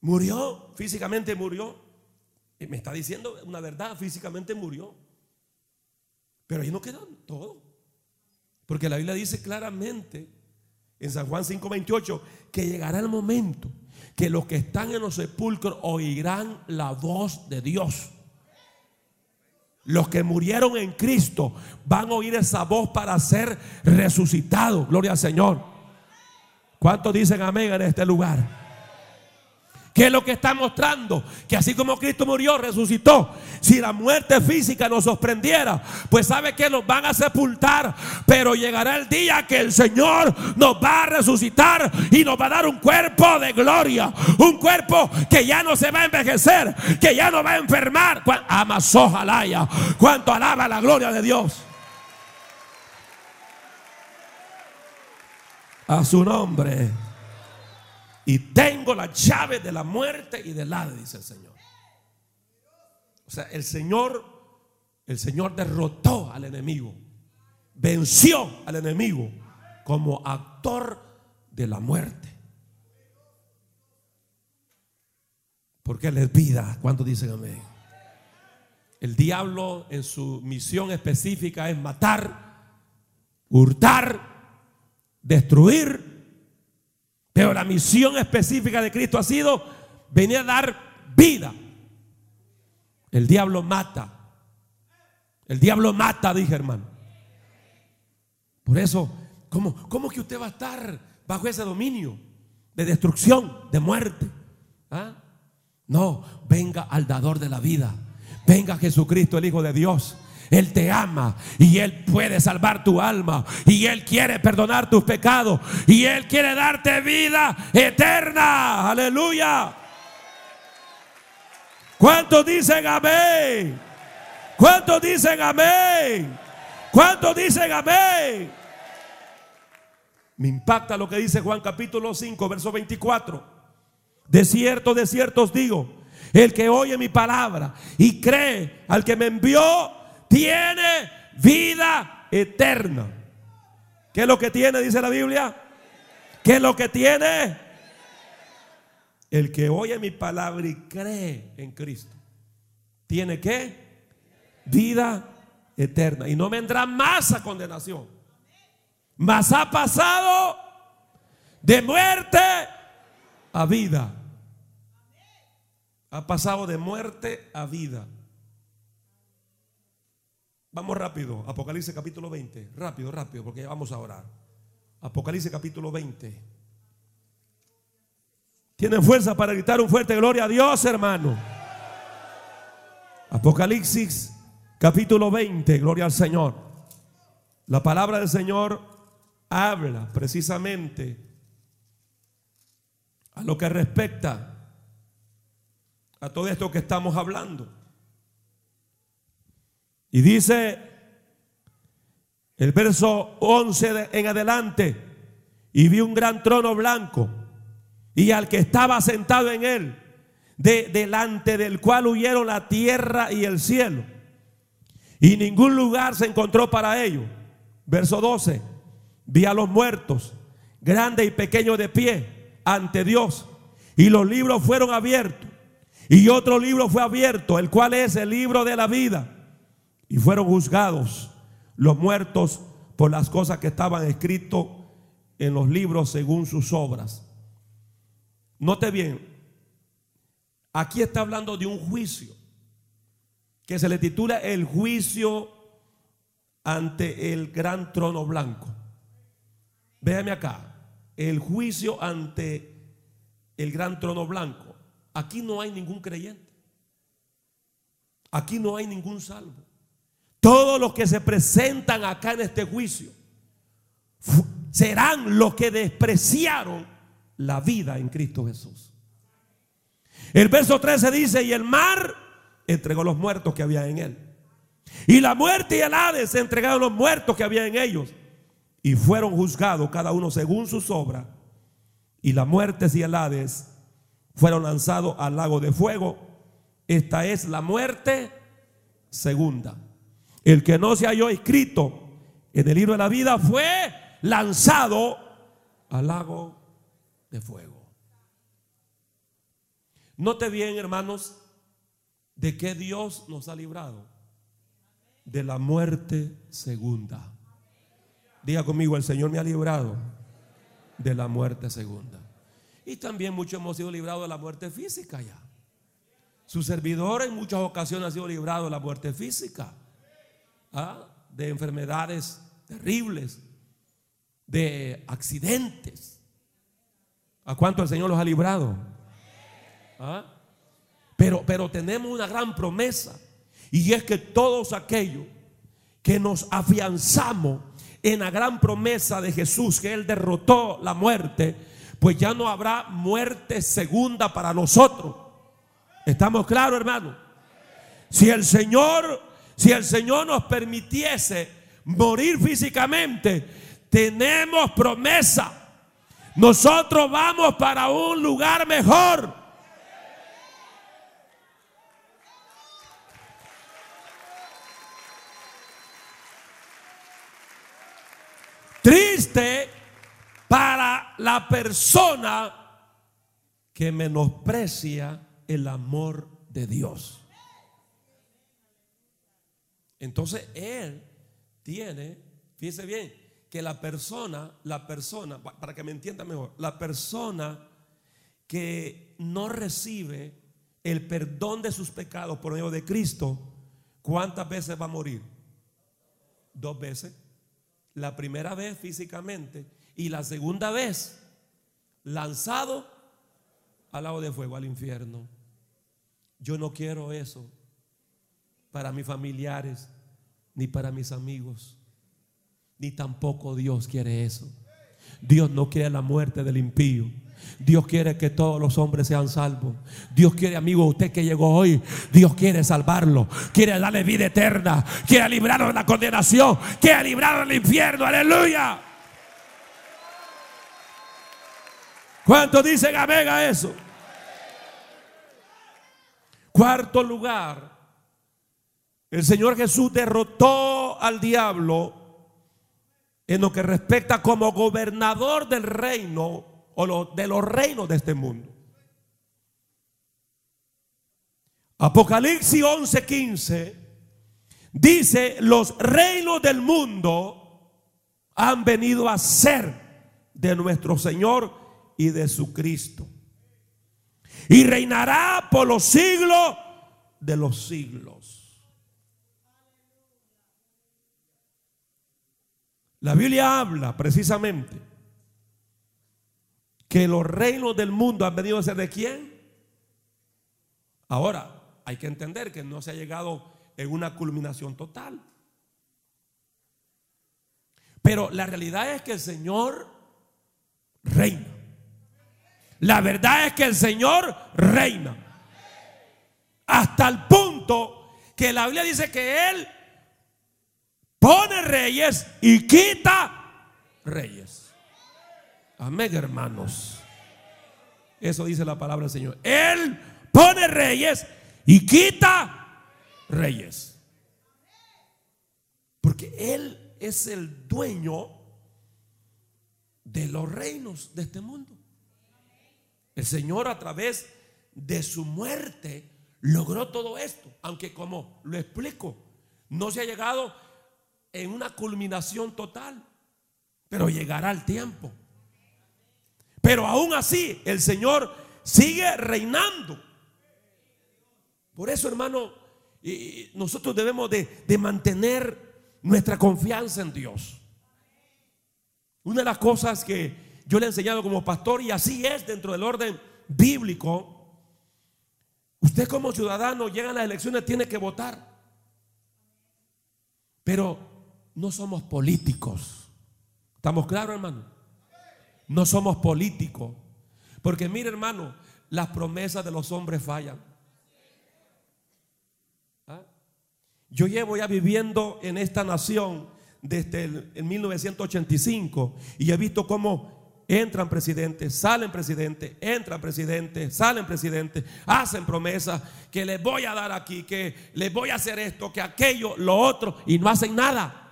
Murió, físicamente murió. Y me está diciendo una verdad, físicamente murió. Pero ahí no queda todo. Porque la Biblia dice claramente en San Juan 5:28 que llegará el momento que los que están en los sepulcros oirán la voz de Dios. Los que murieron en Cristo van a oír esa voz para ser resucitados. Gloria al Señor. ¿Cuántos dicen amén en este lugar? ¿Qué es lo que está mostrando? Que así como Cristo murió, resucitó. Si la muerte física nos sorprendiera, pues sabe que nos van a sepultar. Pero llegará el día que el Señor nos va a resucitar y nos va a dar un cuerpo de gloria. Un cuerpo que ya no se va a envejecer, que ya no va a enfermar. Amasó jalaya. Cuánto alaba la gloria de Dios. A su nombre. Y tengo la llave de la muerte y del Hades, dice el Señor. O sea, el Señor, el Señor derrotó al enemigo, venció al enemigo como actor de la muerte. Porque Él es vida. ¿Cuántos dicen amén? El diablo en su misión específica es matar, hurtar, destruir pero la misión específica de Cristo ha sido venir a dar vida. El diablo mata. El diablo mata, dije hermano. Por eso, ¿cómo, ¿cómo que usted va a estar bajo ese dominio de destrucción, de muerte? ¿Ah? No, venga al dador de la vida. Venga Jesucristo, el Hijo de Dios. Él te ama y Él puede salvar tu alma y Él quiere perdonar tus pecados y Él quiere darte vida eterna. Aleluya. ¿Cuántos dicen amén? ¿Cuántos dicen amén? ¿Cuántos dicen amén? Me impacta lo que dice Juan capítulo 5, verso 24. De cierto, de cierto os digo, el que oye mi palabra y cree al que me envió, tiene vida eterna. ¿Qué es lo que tiene, dice la Biblia? ¿Qué es lo que tiene? El que oye mi palabra y cree en Cristo. ¿Tiene qué? Vida eterna. Y no vendrá más a condenación. mas ha pasado de muerte a vida. Ha pasado de muerte a vida. Vamos rápido, Apocalipsis capítulo 20. Rápido, rápido, porque vamos a orar. Apocalipsis capítulo 20. Tienen fuerza para gritar un fuerte gloria a Dios, hermano. Apocalipsis capítulo 20, gloria al Señor. La palabra del Señor habla precisamente a lo que respecta a todo esto que estamos hablando. Y dice el verso 11 en adelante, y vi un gran trono blanco y al que estaba sentado en él, de, delante del cual huyeron la tierra y el cielo. Y ningún lugar se encontró para ellos. Verso 12, vi a los muertos, grandes y pequeños de pie, ante Dios. Y los libros fueron abiertos. Y otro libro fue abierto, el cual es el libro de la vida. Y fueron juzgados los muertos por las cosas que estaban escritos en los libros según sus obras. Note bien, aquí está hablando de un juicio que se le titula el juicio ante el gran trono blanco. Véame acá, el juicio ante el gran trono blanco. Aquí no hay ningún creyente. Aquí no hay ningún salvo. Todos los que se presentan acá en este juicio serán los que despreciaron la vida en Cristo Jesús. El verso 13 dice, y el mar entregó los muertos que había en él. Y la muerte y el Hades entregaron los muertos que había en ellos. Y fueron juzgados cada uno según sus obras. Y la muerte y el Hades fueron lanzados al lago de fuego. Esta es la muerte segunda. El que no se halló escrito en el libro de la vida fue lanzado al lago de fuego. Note bien, hermanos, de que Dios nos ha librado de la muerte segunda. Diga conmigo, el Señor me ha librado de la muerte segunda. Y también muchos hemos sido librados de la muerte física ya. Su servidor en muchas ocasiones ha sido librado de la muerte física, ¿ah? de enfermedades terribles, de accidentes. ¿A cuánto el Señor los ha librado? ¿Ah? Pero, pero tenemos una gran promesa y es que todos aquellos que nos afianzamos en la gran promesa de Jesús, que Él derrotó la muerte, pues ya no habrá muerte segunda para nosotros. ¿Estamos claros, hermano? Si el Señor, si el Señor nos permitiese morir físicamente, tenemos promesa. Nosotros vamos para un lugar mejor. Triste para la persona que menosprecia el amor de Dios. Entonces Él tiene, fíjese bien, que la persona, la persona, para que me entienda mejor, la persona que no recibe el perdón de sus pecados por medio de Cristo, ¿cuántas veces va a morir? Dos veces. La primera vez físicamente y la segunda vez lanzado al lago de fuego, al infierno. Yo no quiero eso para mis familiares, ni para mis amigos, ni tampoco Dios quiere eso. Dios no quiere la muerte del impío. Dios quiere que todos los hombres sean salvos. Dios quiere, amigo, usted que llegó hoy, Dios quiere salvarlo. Quiere darle vida eterna. Quiere librarlo de la condenación. Quiere librarlo del infierno. Aleluya. ¿Cuántos dicen amén a eso? Cuarto lugar, el Señor Jesús derrotó al diablo en lo que respecta como gobernador del reino o de los reinos de este mundo. Apocalipsis 11:15 dice, los reinos del mundo han venido a ser de nuestro Señor y de su Cristo. Y reinará por los siglos de los siglos. La Biblia habla precisamente que los reinos del mundo han venido a ser de quién. Ahora, hay que entender que no se ha llegado en una culminación total. Pero la realidad es que el Señor reina. La verdad es que el Señor reina. Hasta el punto que la Biblia dice que Él pone reyes y quita reyes. Amén, hermanos. Eso dice la palabra del Señor. Él pone reyes y quita reyes. Porque Él es el dueño de los reinos de este mundo. El Señor a través de su muerte logró todo esto, aunque como lo explico, no se ha llegado en una culminación total, pero llegará el tiempo. Pero aún así el Señor sigue reinando. Por eso, hermano, nosotros debemos de, mantener nuestra confianza en Dios. Una de las cosas que yo le he enseñado como pastor, y así es dentro del orden bíblico, usted como ciudadano llega a las elecciones, tiene que votar. Pero no somos políticos. ¿Estamos claros, hermano? No somos políticos. Porque mire, hermano, las promesas de los hombres fallan. Yo llevo ya viviendo en esta nación desde el, 1985 y he visto cómo entran presidentes, salen presidentes, entran presidentes, salen presidentes, hacen promesas que les voy a dar aquí, que les voy a hacer esto, que aquello, lo otro, y no hacen nada.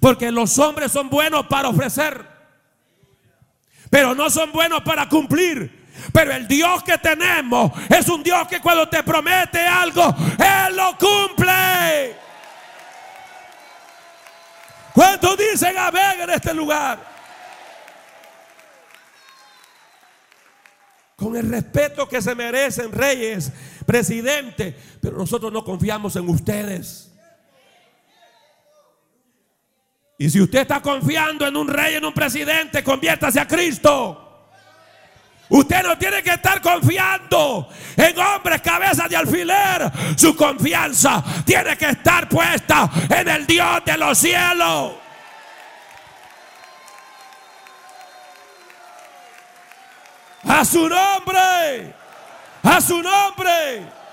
Porque los hombres son buenos para ofrecer, pero no son buenos para cumplir. Pero el Dios que tenemos es un Dios que cuando te promete algo, Él lo cumple. ¿Cuántos dicen amén en este lugar? Con el respeto que se merecen reyes, presidentes, pero nosotros no confiamos en ustedes. Y si usted está confiando en un rey, en un presidente, conviértase a Cristo. Usted no tiene que estar confiando en hombres cabezas de alfiler. Su confianza tiene que estar puesta en el Dios de los cielos. A su nombre. A su nombre.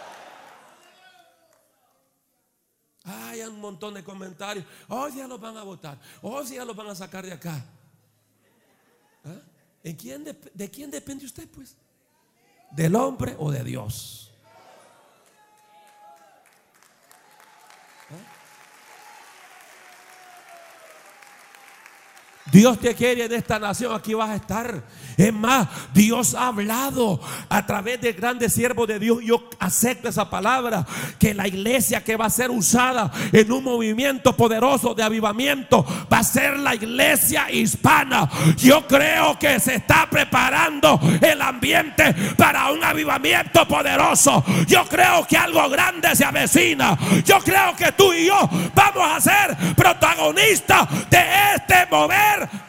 Hay un montón de comentarios. Oh, ya los van a votar. Oh, ya los van a sacar de acá. ¿Ah? ¿De quién depende usted, pues? ¿Del hombre o de Dios? Dios te quiere en esta nación, aquí vas a estar. Es más, Dios ha hablado a través de grandes siervos de Dios. Yo acepto esa palabra, que la iglesia que va a ser usada en un movimiento poderoso de avivamiento va a ser la iglesia hispana. Yo creo que se está preparando el ambiente para un avivamiento poderoso. Yo creo que algo grande se avecina. Yo creo que tú y yo vamos a ser protagonistas de este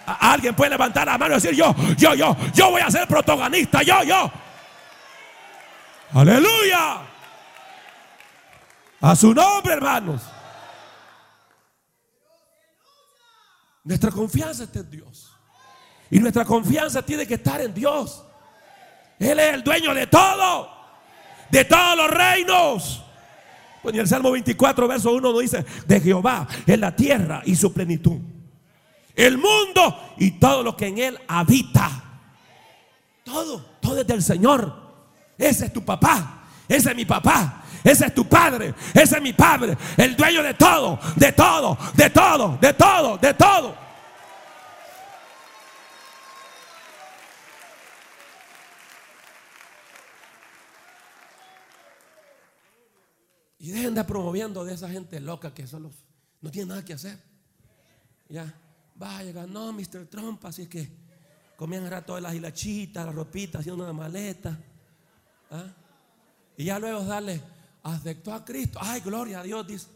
Alguien puede levantar la mano y decir yo, yo, yo, yo voy a ser protagonista, yo, yo. Aleluya. A su nombre, hermanos. Nuestra confianza está en Dios. Y nuestra confianza tiene que estar en Dios. Él es el dueño de todo. De todos los reinos. Pues en el Salmo 24, verso 1 nos dice, de Jehová es la tierra y su plenitud el mundo y todo lo que en él habita. Todo, todo es del Señor. Ese es tu papá, ese es mi papá, ese es tu padre, ese es mi padre, el dueño de todo, de todo, de todo, de todo, de todo. Y dejen de promoviendo de esa gente loca que solo no tiene nada que hacer. Ya, vaya, ganó Mr. Trump, así que comían a todas las hilachitas, las ropitas, haciendo una maleta. ¿ah? Y ya luego darle, aceptó a Cristo. Ay, gloria a Dios, dice.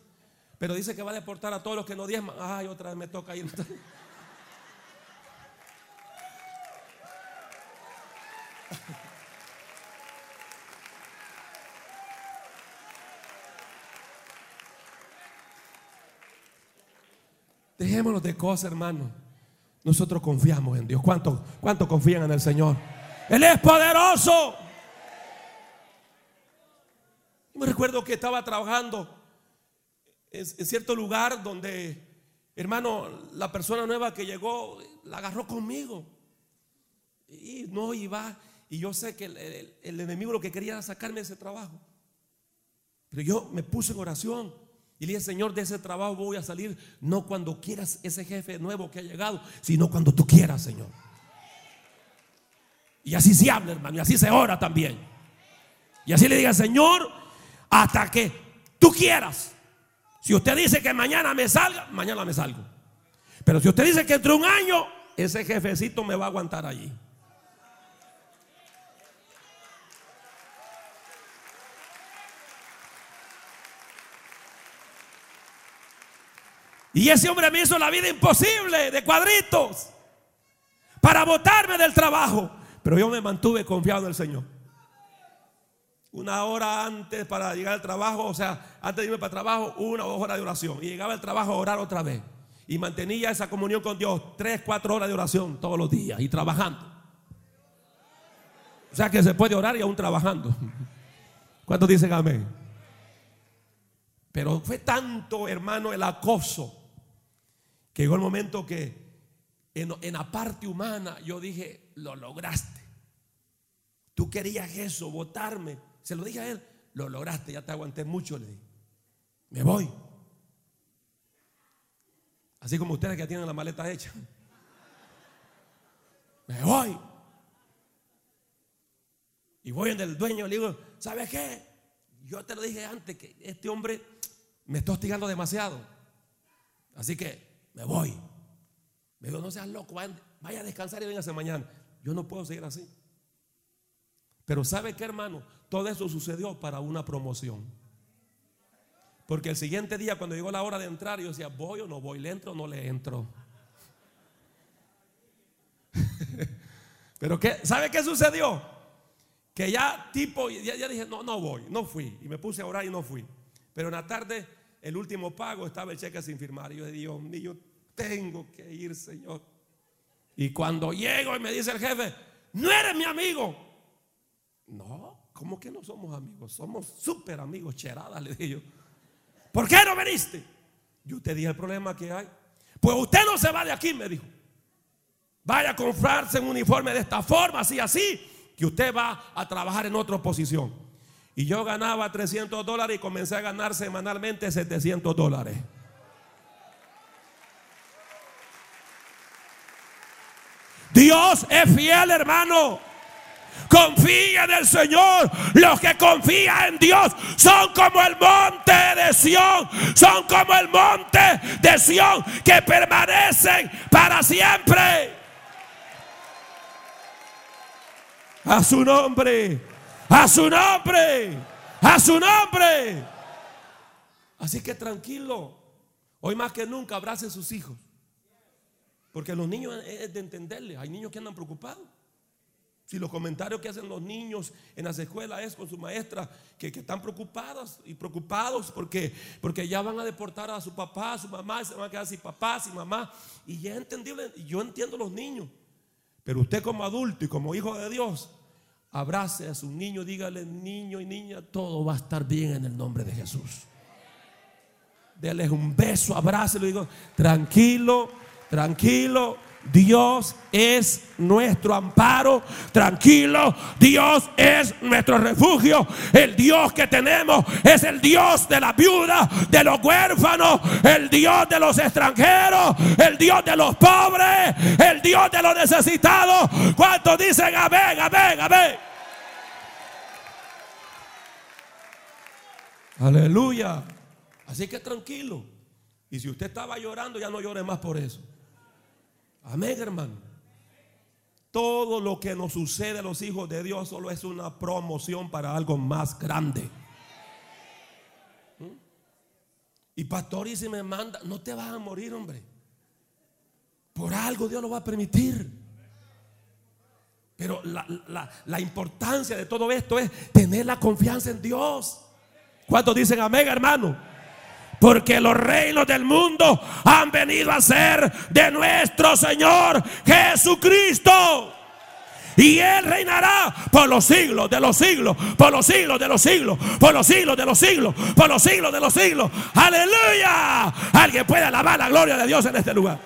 Pero dice que va a deportar a todos los que no diezman. Ay, otra vez me toca ir. Dejémonos de cosas, hermano. Nosotros confiamos en Dios. ¿Cuántos cuánto confían en el Señor? Él es poderoso. Me recuerdo que estaba trabajando en, cierto lugar donde, hermano, la persona nueva que llegó la agarró conmigo. Y no iba. Y yo sé que el, el- el enemigo lo que quería era sacarme de ese trabajo. Pero yo me puse en oración y le dije, Señor, de ese trabajo voy a salir no cuando quieras ese jefe nuevo que ha llegado, sino cuando tú quieras, Señor. Y así se habla, hermano, y así se ora también. Y así le diga, Señor, hasta que tú quieras. Si usted dice que mañana me salga, mañana me salgo. Pero si usted dice que entre un año, ese jefecito me va a aguantar allí. Y ese hombre me hizo la vida imposible de cuadritos para botarme del trabajo. Pero yo me mantuve confiado en el Señor. Una hora antes para llegar al trabajo, o sea, antes de irme para el trabajo, una o dos horas de oración. Y llegaba al trabajo a orar otra vez. Y mantenía esa comunión con Dios, tres, cuatro horas de oración todos los días y trabajando. O sea que se puede orar y aún trabajando. ¿Cuántos dicen amén? Pero fue tanto, hermano, el acoso que llegó el momento que en, en la parte humana yo dije, lo lograste. Tú querías eso, votarme. Se lo dije a él, lo lograste, ya te aguanté mucho, le dije. Me voy. Así como ustedes que tienen la maleta hecha. Me voy. Y voy en el dueño, le digo, ¿sabes qué? Yo te lo dije antes que este hombre me está hostigando demasiado. Así que me voy. Me digo, no seas loco, vaya, a descansar y véngase mañana. Yo no puedo seguir así. Pero ¿sabe qué, hermano? Todo eso sucedió para una promoción. Porque el siguiente día, cuando llegó la hora de entrar, yo decía, ¿voy o no voy? ¿Le entro o no le entro? Pero ¿qué? ¿sabe qué sucedió? Que ya tipo, ya, ya dije, no, no voy, no fui. Y me puse a orar y no fui. Pero en la tarde, el último pago, estaba el cheque sin firmar. Y yo dije, Dios mío, tengo que ir, Señor. Y cuando llego y me dice el jefe, no eres mi amigo. No, ¿cómo que no somos amigos? Somos súper amigos, cheradas, le dije yo. ¿Por qué no veniste? Yo te dije el problema que hay. Pues usted no se va de aquí, me dijo. Vaya a comprarse un uniforme de esta forma, así, así, que usted va a trabajar en otra posición. Y yo ganaba 300 dólares y comencé a ganar semanalmente 700 dólares. Dios es fiel, hermano. Confía en el Señor. Los que confían en Dios son como el monte de Sión. Son como el monte de Sión que permanecen para siempre. A su nombre. A su nombre. A su nombre. Así que tranquilo. Hoy más que nunca abrace a sus hijos. Porque los niños es de entenderles. Hay niños que andan preocupados. Si los comentarios que hacen los niños en las escuelas es con su maestra, que, que están preocupados y preocupados porque, porque ya van a deportar a su papá, a su mamá, y se van a quedar sin papá, sin mamá. Y ya es entendible, yo entiendo los niños. Pero usted como adulto y como hijo de Dios, abrace a su niño, dígale niño y niña, todo va a estar bien en el nombre de Jesús. Dele un beso, abrácelo y digo, tranquilo, tranquilo, Dios es nuestro amparo, tranquilo, Dios es nuestro refugio. El Dios que tenemos es el Dios de la viuda, de los huérfanos, el Dios de los extranjeros, el Dios de los pobres, el Dios de los necesitados. ¿Cuántos dicen amén, amén, amén? Aleluya. Así que tranquilo. Y si usted estaba llorando, ya no llore más por eso. Amén, hermano. Todo lo que nos sucede a los hijos de Dios solo es una promoción para algo más grande. ¿Mm? Y pastor, y si me manda, no te vas a morir, hombre. Por algo Dios lo va a permitir. Pero la, la- la importancia de todo esto es tener la confianza en Dios. ¿Cuántos dicen amén, hermano? Porque los reinos del mundo han venido a ser de nuestro Señor Jesucristo. Y Él reinará por los siglos de los siglos, por los siglos de los siglos, por los siglos de los siglos, por los siglos de los siglos. Aleluya. Alguien puede alabar la gloria de Dios en este lugar.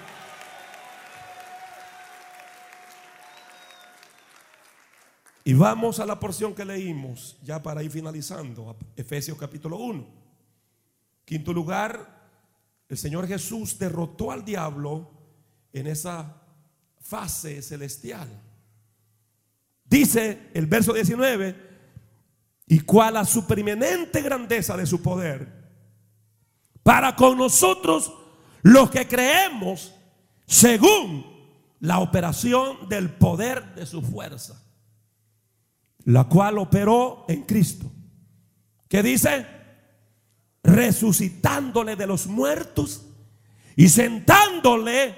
Y vamos a la porción que leímos, ya para ir finalizando, Efesios capítulo 1. Quinto lugar, el Señor Jesús derrotó al diablo en esa fase celestial. Dice el verso 19, y cuál la supereminente grandeza de su poder, para con nosotros los que creemos según la operación del poder de su fuerza, la cual operó en Cristo. ¿Qué dice? Resucitándole de los muertos y sentándole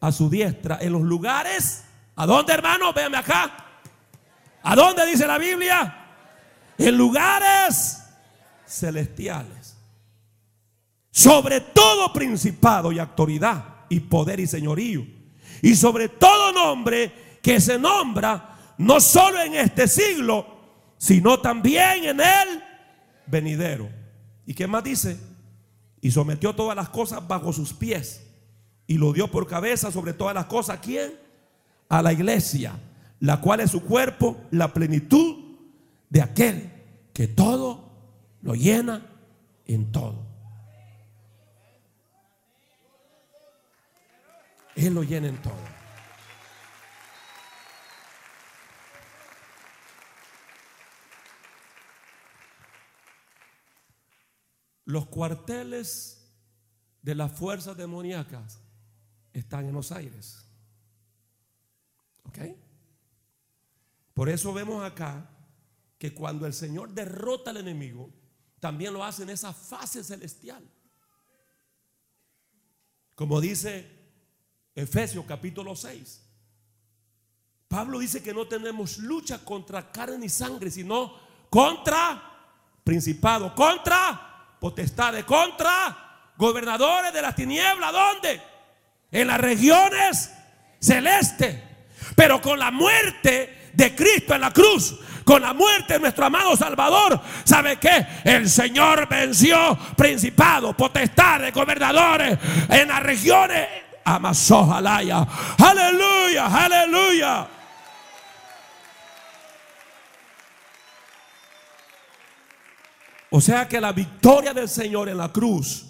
a su diestra en los lugares. ¿A dónde, hermano? Véame acá. ¿A dónde dice la Biblia? En lugares celestiales. Sobre todo principado y autoridad y poder y señorío. Y sobre todo nombre que se nombra no solo en este siglo, sino también en el venidero. ¿Y qué más dice? Y sometió todas las cosas bajo sus pies. Y lo dio por cabeza sobre todas las cosas. ¿A quién? A la iglesia, la cual es su cuerpo, la plenitud de aquel que todo lo llena en todo. Él lo llena en todo. Los cuarteles de las fuerzas demoníacas están en los aires. ¿Ok? Por eso vemos acá que cuando el Señor derrota al enemigo, también lo hace en esa fase celestial. Como dice Efesios capítulo 6. Pablo dice que no tenemos lucha contra carne ni sangre, sino contra principados, contra potestades, contra gobernadores de las tinieblas. ¿Dónde? En las regiones celestes. Pero con la muerte de Cristo en la cruz, con la muerte de nuestro amado Salvador, ¿sabe qué? El Señor venció principados, potestades, gobernadores en las regiones. Amasó, aleluya, aleluya, O sea que la victoria del Señor en la cruz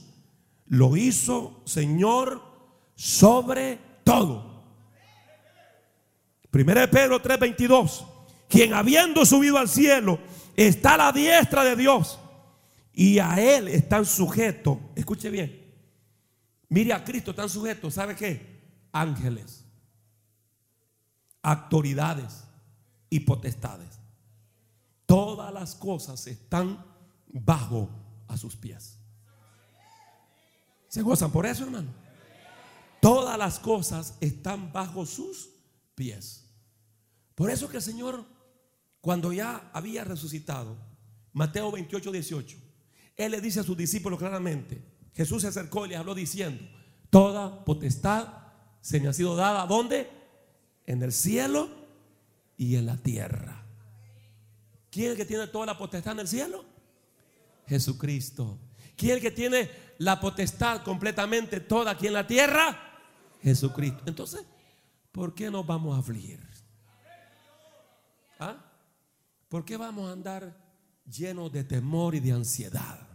lo hizo Señor sobre todo. Primera de Pedro 3:22, quien habiendo subido al cielo está a la diestra de Dios y a él están sujetos, escuche bien. Mire a Cristo están sujetos, ¿sabe qué? Ángeles, autoridades y potestades. Todas las cosas están bajo a sus pies. ¿Se gozan por eso, hermano? Todas las cosas están bajo sus pies. Por eso que el Señor, cuando ya había resucitado, Mateo 28, 18, Él le dice a sus discípulos claramente, Jesús se acercó y les habló diciendo, toda potestad se me ha sido dada, ¿dónde? En el cielo y en la tierra. ¿Quién es el que tiene toda la potestad en el cielo? Jesucristo. ¿Quién el que tiene la potestad completamente toda aquí en la tierra? Jesucristo. Entonces, ¿por qué nos vamos a afligir? ¿Ah? ¿Por qué vamos a andar llenos de temor y de ansiedad?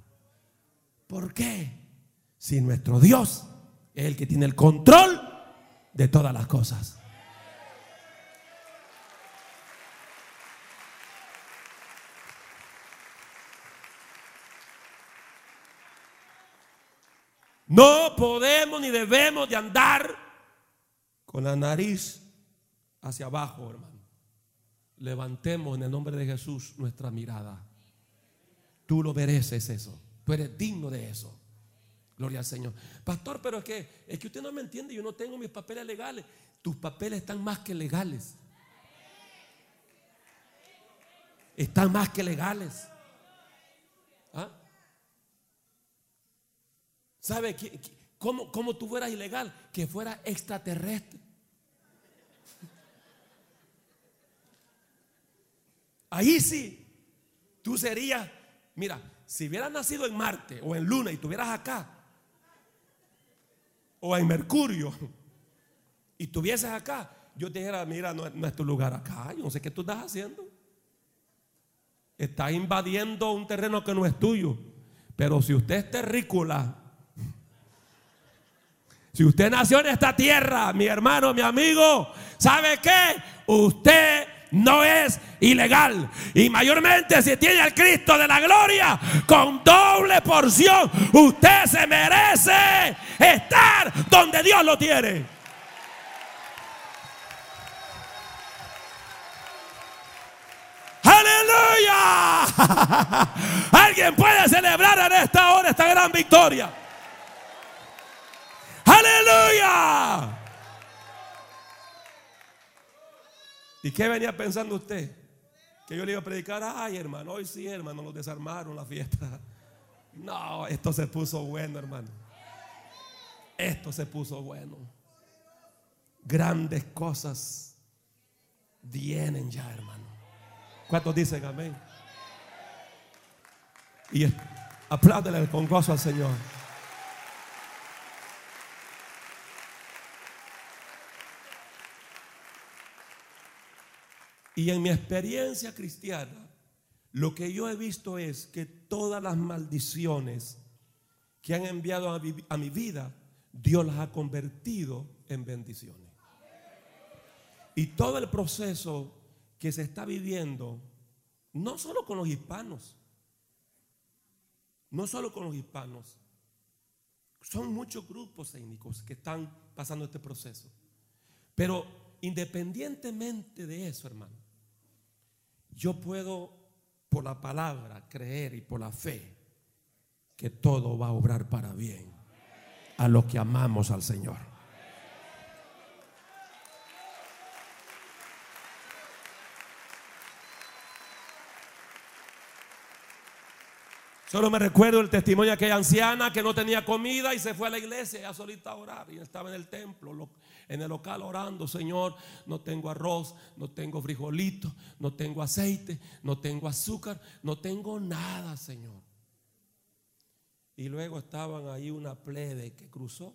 ¿Por qué? Si nuestro Dios es el que tiene el control de todas las cosas. No podemos ni debemos de andar con la nariz hacia abajo, hermano. Levantemos en el nombre de Jesús nuestra mirada. Tú lo mereces eso. Tú eres digno de eso. Gloria al Señor. Pastor, pero es que, es que usted no me entiende. Yo no tengo mis papeles legales. Tus papeles están más que legales. Están más que legales. ¿Ah? ¿Sabe cómo, cómo tú fueras ilegal? Que fuera extraterrestre. Ahí sí, tú serías, mira, si hubieras nacido en Marte o en Luna y estuvieras acá, o en Mercurio, y estuvieses acá, yo te dijera, mira, no, es tu lugar acá, yo no sé qué tú estás haciendo. Estás invadiendo un terreno que no es tuyo. Pero si usted es terrícola, si usted nació en esta tierra, mi hermano, mi amigo, ¿sabe qué? Usted no es ilegal. Y mayormente si tiene al Cristo de la gloria con doble porción, usted se merece estar donde Dios lo tiene. Aleluya. Alguien puede celebrar en esta hora esta gran victoria. Aleluya. ¿Y qué venía pensando usted? Que yo le iba a predicar, ay hermano, hoy sí hermano, nos desarmaron la fiesta. No, esto se puso bueno hermano. Esto se puso bueno. Grandes cosas vienen ya hermano. ¿Cuántos dicen amén? Y apláudele con gozo al Señor. Y en mi experiencia cristiana, lo que yo he visto es que todas las maldiciones que han enviado a mi, vida, Dios las ha convertido en bendiciones. Y todo el proceso que se está viviendo, no solo con los hispanos, no solo con los hispanos, son muchos grupos étnicos que están pasando este proceso. Pero independientemente de eso, hermano, yo puedo por la palabra creer y por la fe que todo va a obrar para bien a los que amamos al Señor. Solo me recuerdo el testimonio de aquella anciana que no tenía comida y se fue a la iglesia ya solita a orar y estaba en el templo, en el local orando, Señor, no tengo arroz, no tengo frijolito, no tengo aceite, no tengo azúcar, no tengo nada, Señor. Y luego estaban ahí una plebe que cruzó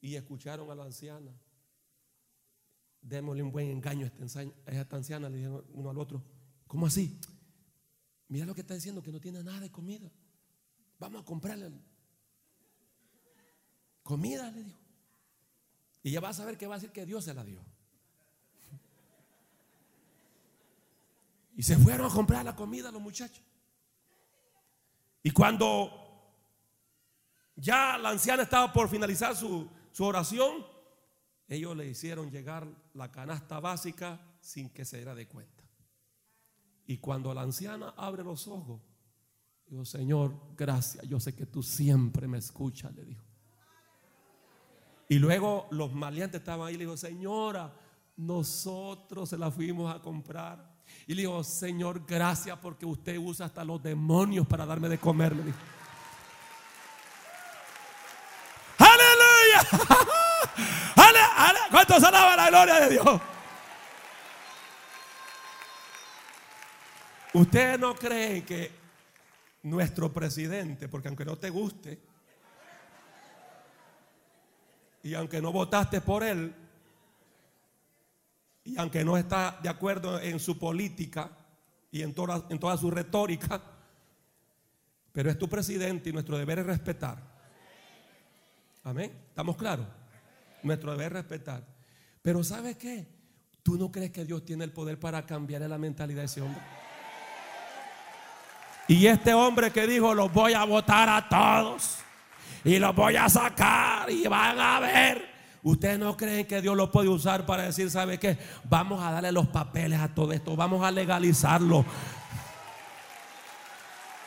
y escucharon a la anciana. Démosle un buen engaño a esta anciana, le dijeron uno al otro, ¿cómo así? Mira lo que está diciendo, que no tiene nada de comida. Vamos a comprarle comida, le dijo. Y ya va a saber que va a decir que Dios se la dio. Y se fueron a comprar la comida los muchachos. Y cuando ya la anciana estaba por finalizar su, su oración, ellos le hicieron llegar la canasta básica sin que se diera de cuenta. Y cuando la anciana abre los ojos, dijo, Señor, gracias, yo sé que tú siempre me escuchas, le dijo. Y luego los maleantes estaban ahí, le dijo, Señora, nosotros se la fuimos a comprar. Y le dijo, Señor, gracias porque usted usa hasta los demonios para darme de comer, le dijo. Aleluya. ¿Cuántos alaban la gloria de Dios? Ustedes no creen que nuestro presidente, porque aunque no te guste, y aunque no votaste por él, y aunque no está de acuerdo en su política y en toda, en toda su retórica, pero es tu presidente y nuestro deber es respetar. Amén. ¿Estamos claros? Nuestro deber es respetar. Pero ¿sabes qué? ¿Tú no crees que Dios tiene el poder para cambiar la mentalidad de ese hombre? Y este hombre que dijo, los voy a votar a todos. y los voy a sacar y van a ver. ¿Ustedes no creen que Dios lo puede usar para decir, ¿sabe qué? Vamos a darle los papeles a todo esto, vamos a legalizarlo.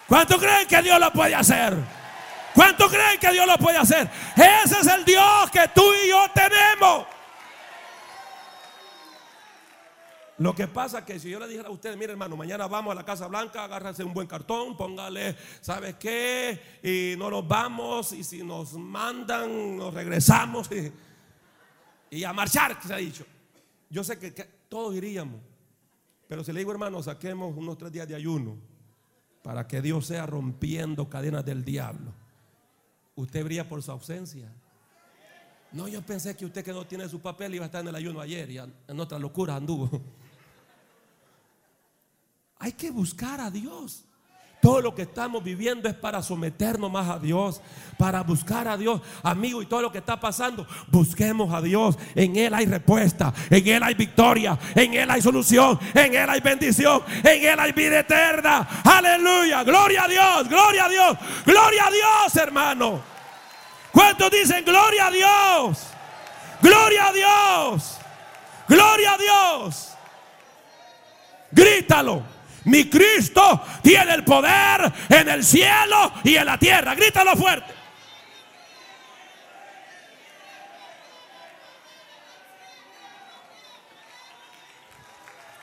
¿Cuánto creen que Dios lo puede hacer? ¿Cuánto creen que Dios lo puede hacer? Ese es el Dios que tú y yo tenemos. Lo que pasa es que si yo le dijera a ustedes, mire hermano, mañana vamos a la Casa Blanca, agárrense un buen cartón, póngale, ¿sabe qué? Y no nos vamos, y si nos mandan, nos regresamos, y, a marchar, que se ha dicho. Yo sé que, que todos iríamos, pero si le digo hermano, saquemos unos tres días de ayuno, para que Dios sea rompiendo cadenas del diablo. Usted brilla por su ausencia. No, yo pensé que usted que no tiene su papel iba a estar en el ayuno ayer y en otra locura anduvo. Hay que buscar a Dios. Todo lo que estamos viviendo es para someternos más a Dios, para buscar a Dios, amigo, y todo lo que está pasando, busquemos a Dios. En Él hay respuesta, en Él hay victoria, en Él hay solución, en Él hay bendición, en Él hay vida eterna. Aleluya, gloria a Dios, gloria a Dios, gloria a Dios, hermano. ¿Cuántos dicen gloria a Dios? Gloria a Dios, gloria a Dios. Grítalo. Mi Cristo tiene el poder en el cielo y en la tierra. Grítalo fuerte.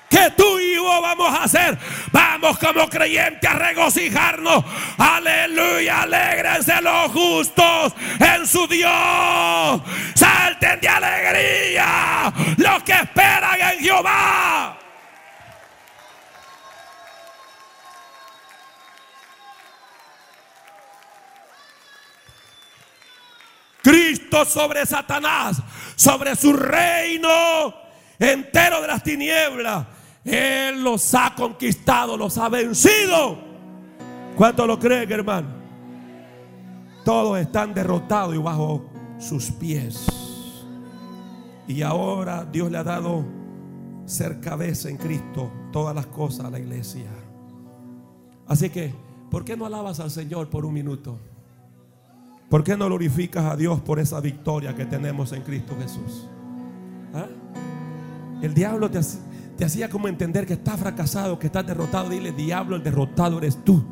que tú y yo vamos a hacer. Vamos como creyentes a regocijarnos. Aleluya, alegrense los justos en su Dios. Salten de alegría los que esperan en Jehová. Cristo sobre Satanás, sobre su reino entero de las tinieblas. Él los ha conquistado, los ha vencido. ¿Cuánto lo creen, hermano? Todos están derrotados y bajo sus pies. Y ahora Dios le ha dado ser cabeza en Cristo todas las cosas a la iglesia. Así que, ¿por qué no alabas al Señor por un minuto? ¿Por qué no glorificas a Dios por esa victoria que tenemos en Cristo Jesús? ¿Ah? El diablo te, hacía como entender que estás fracasado, que estás derrotado. Dile, diablo, el derrotado eres tú.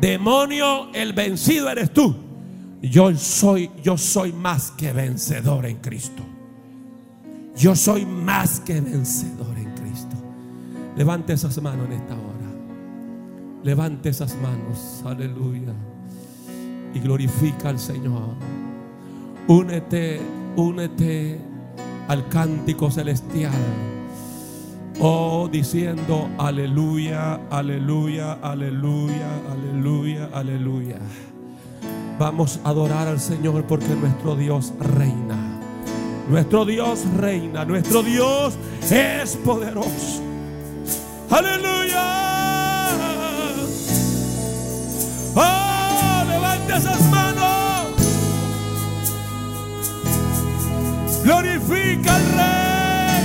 Demonio, el vencido eres tú. Yo soy, yo soy más que vencedor en Cristo. Yo soy más que vencedor en Cristo. Levante esas manos en esta hora. Levante esas manos. Aleluya y glorifica al Señor. Únete, únete al cántico celestial. Oh, diciendo aleluya, aleluya, aleluya, aleluya, aleluya. Vamos a adorar al Señor porque nuestro Dios reina. Nuestro Dios reina, nuestro Dios es poderoso. Aleluya. Esas manos. Glorifica al Rey.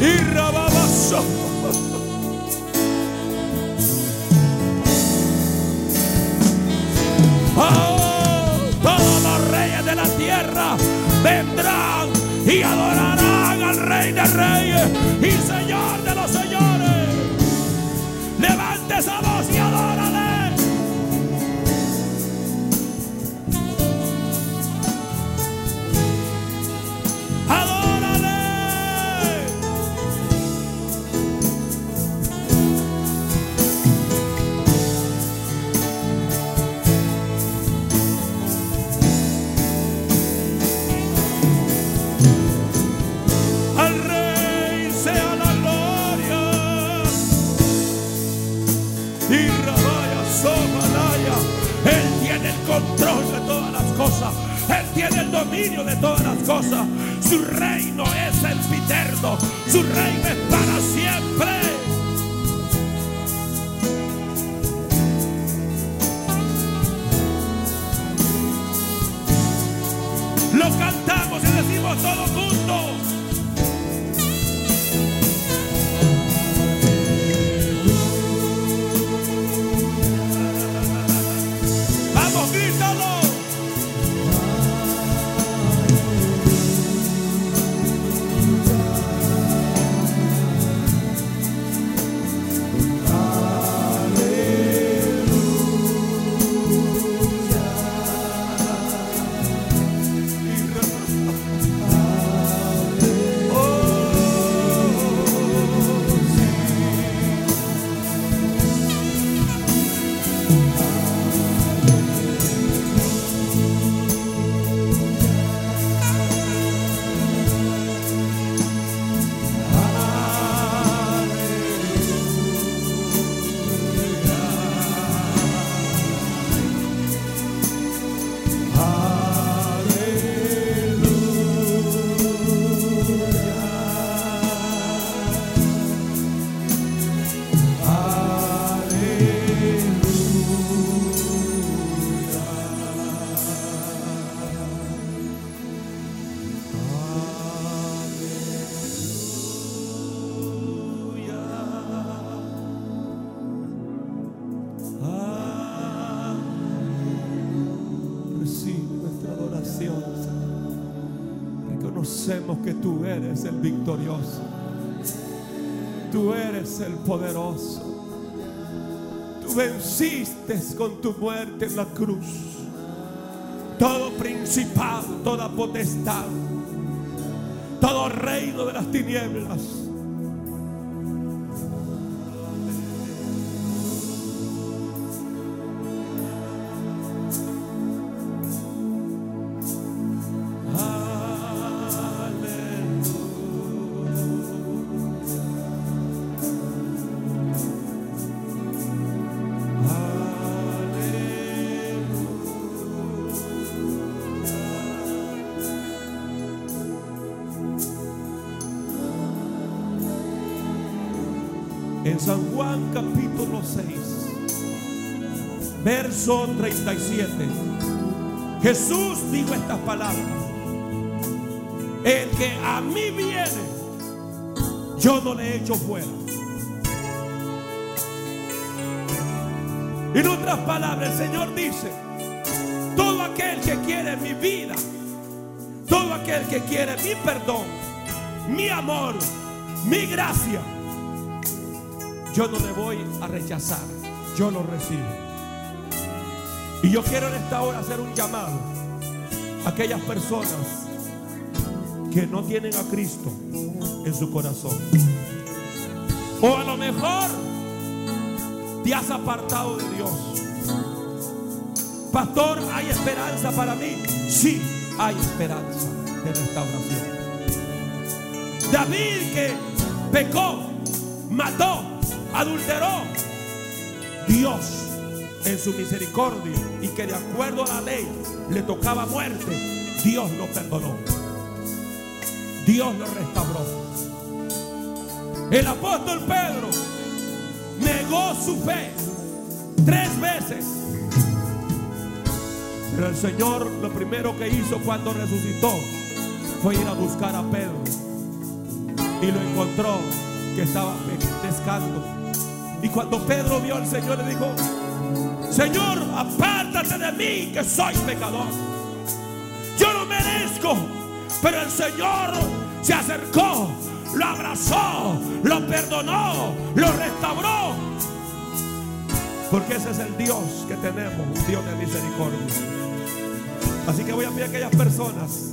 Y rababaso. Oh, todos los reyes de la tierra vendrán y adorarán al Rey de Reyes y Señor de los Señores. Levante esa voz y el dominio de todas las cosas. Su reino es el piterno. Su reino es para siempre. Lo cantamos y decimos todos juntos. Poderoso. Tú venciste con tu muerte en la cruz. Todo principado, toda potestad, todo reino de las tinieblas. 37, Jesús dijo estas palabras. El que a mí viene, yo no le echo fuera. En otras palabras, el Señor dice, todo aquel que quiere mi vida, todo aquel que quiere mi perdón, mi amor, mi gracia, yo no le voy a rechazar, yo lo recibo. Y yo quiero en esta hora hacer un llamado a aquellas personas que no tienen a Cristo en su corazón. O a lo mejor te has apartado de Dios. Pastor, ¿hay esperanza para mí? Sí, hay esperanza de restauración. David que pecó, mató, adulteró, Dios en su misericordia y que de acuerdo a la ley le tocaba muerte, Dios lo perdonó. Dios lo restauró. El apóstol Pedro negó su fe tres veces. Pero el Señor lo primero que hizo cuando resucitó fue ir a buscar a Pedro. Y lo encontró que estaba pescando. Y cuando Pedro vio al Señor le dijo, Señor, apártate de mí que soy pecador. Yo no merezco, pero el Señor se acercó, lo abrazó, lo perdonó, lo restauró. Porque ese es el Dios que tenemos, Dios de misericordia. Así que voy a pedir a aquellas personas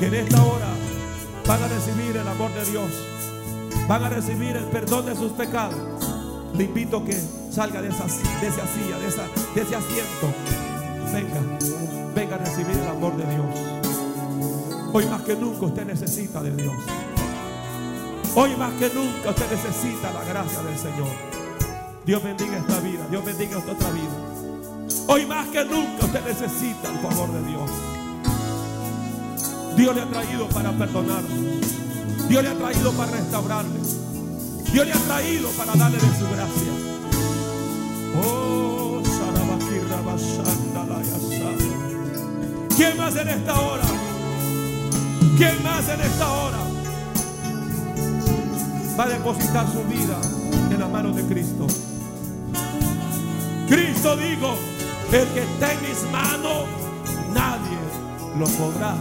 que en esta hora van a recibir el amor de Dios, van a recibir el perdón de sus pecados. Le invito que salga de, esa, de esa silla, de, esa, de ese asiento. Venga, venga a recibir el amor de Dios. Hoy más que nunca usted necesita de Dios. Hoy más que nunca usted necesita la gracia del Señor. Dios bendiga esta vida, Dios bendiga esta otra vida. Hoy más que nunca usted necesita el favor de Dios. Dios le ha traído para perdonarle. Dios le ha traído para restaurarle. Dios le ha traído para darle de su gracia. ¿Quién más en esta hora? ¿Quién más en esta hora va a depositar su vida en las manos de Cristo? Cristo digo, el que está en mis manos, nadie lo podrá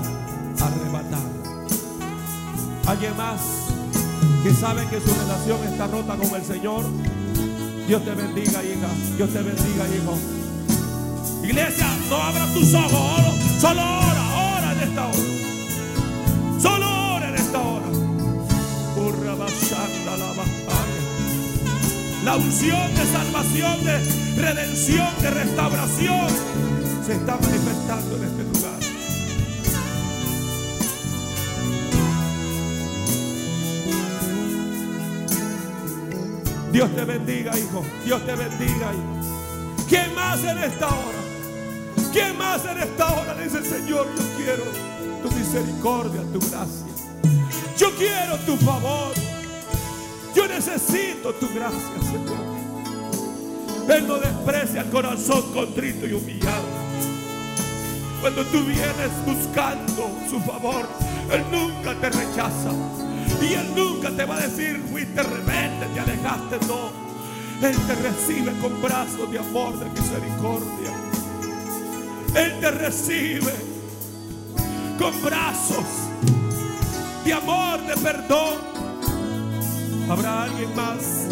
arrebatar. ¿Alguien más que sabe que su relación está rota con el Señor? Dios te bendiga, hija. Dios te bendiga, hijo. Iglesia, no abras tus ojos. Solo ora, ora en esta hora. Solo ora en esta hora. La unción de salvación, de redención, de restauración se está manifestando en este lugar. Dios te bendiga, hijo. Dios te bendiga, hijo. ¿Quién más en esta hora? ¿Quién más en esta hora dice Señor? Yo quiero tu misericordia, tu gracia. Yo quiero tu favor. Yo necesito tu gracia, Señor. Él no desprecia el corazón contrito y humillado. Cuando tú vienes buscando su favor, Él nunca te rechaza. Y Él nunca te va a decir, fuiste rebelde, te alejaste. No. Él te recibe con brazos de amor, de misericordia. Él te recibe con brazos de amor, de perdón. Habrá alguien más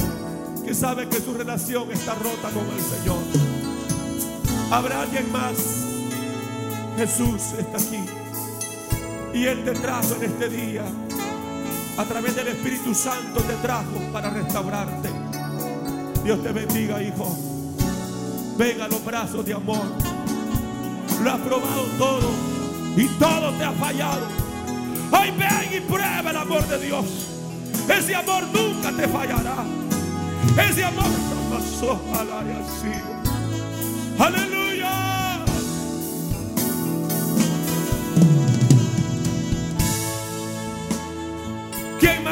que sabe que su relación está rota con el Señor. Habrá alguien más. Jesús está aquí. Y Él te trajo en este día. A través del Espíritu Santo te trajo para restaurarte. Dios te bendiga, hijo. Venga los brazos de amor. Lo has probado todo y todo te ha fallado. Hoy ven y prueba el amor de Dios. Ese amor nunca te fallará. Ese amor no pasó al área así. Aleluya.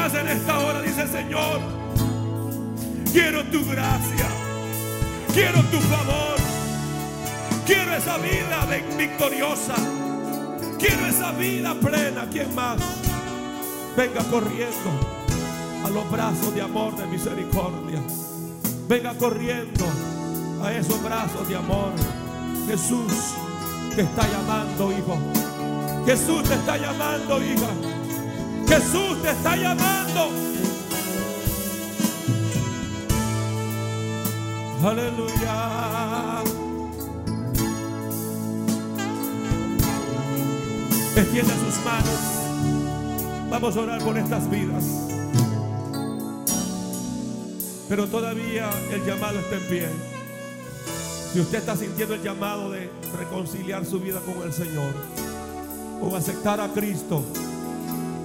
¿Quién más en esta hora dice Señor? Quiero tu gracia. Quiero tu favor. Quiero esa vida victoriosa. Quiero esa vida plena. ¿Quién más? Venga corriendo a los brazos de amor, de misericordia. Venga corriendo a esos brazos de amor. Jesús te está llamando, hijo. Jesús te está llamando, hija. Jesús te está llamando. Aleluya. Extienda sus manos. Vamos a orar por estas vidas. Pero todavía el llamado está en pie. Si usted está sintiendo el llamado de reconciliar su vida con el Señor o aceptar a Cristo,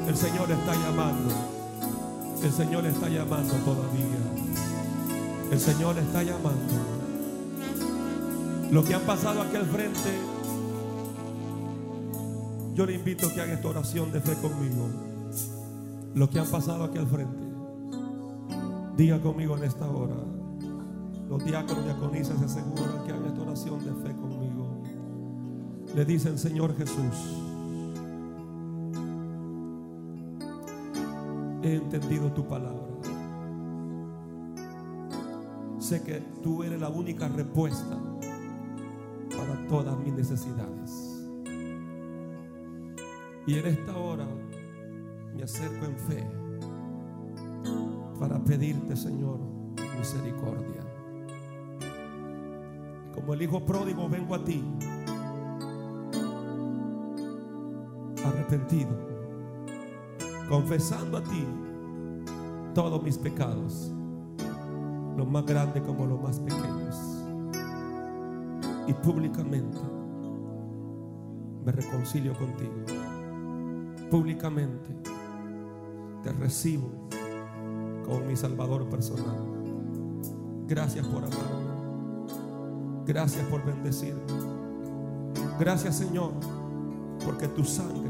el Señor está llamando. El Señor está llamando todavía. El Señor está llamando. Lo que han pasado aquí al frente, yo le invito a que haga esta oración de fe conmigo. Lo que han pasado aquí al frente, diga conmigo en esta hora. Los diáconos y diaconisas se aseguran que haga esta oración de fe conmigo. Le dicen, Señor Jesús, he entendido tu palabra. Sé que tú eres la única respuesta para todas mis necesidades. Y en esta hora me acerco en fe para pedirte, Señor, misericordia. Como el Hijo pródigo vengo a ti, arrepentido, confesando a ti todos mis pecados, los más grandes como los más pequeños. Y públicamente me reconcilio contigo. Públicamente te recibo como mi Salvador personal. Gracias por amarme. Gracias por bendecirme. Gracias Señor, porque tu sangre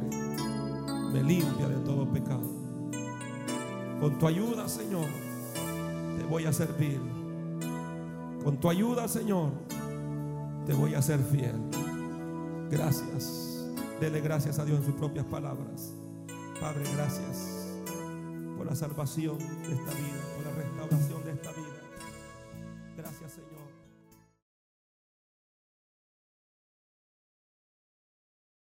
me limpia de todo pecado. Con tu ayuda, Señor, te voy a servir. Con tu ayuda, Señor, te voy a ser fiel. Gracias. Dele gracias a Dios en sus propias palabras. Padre, gracias por la salvación de esta vida, por la restauración de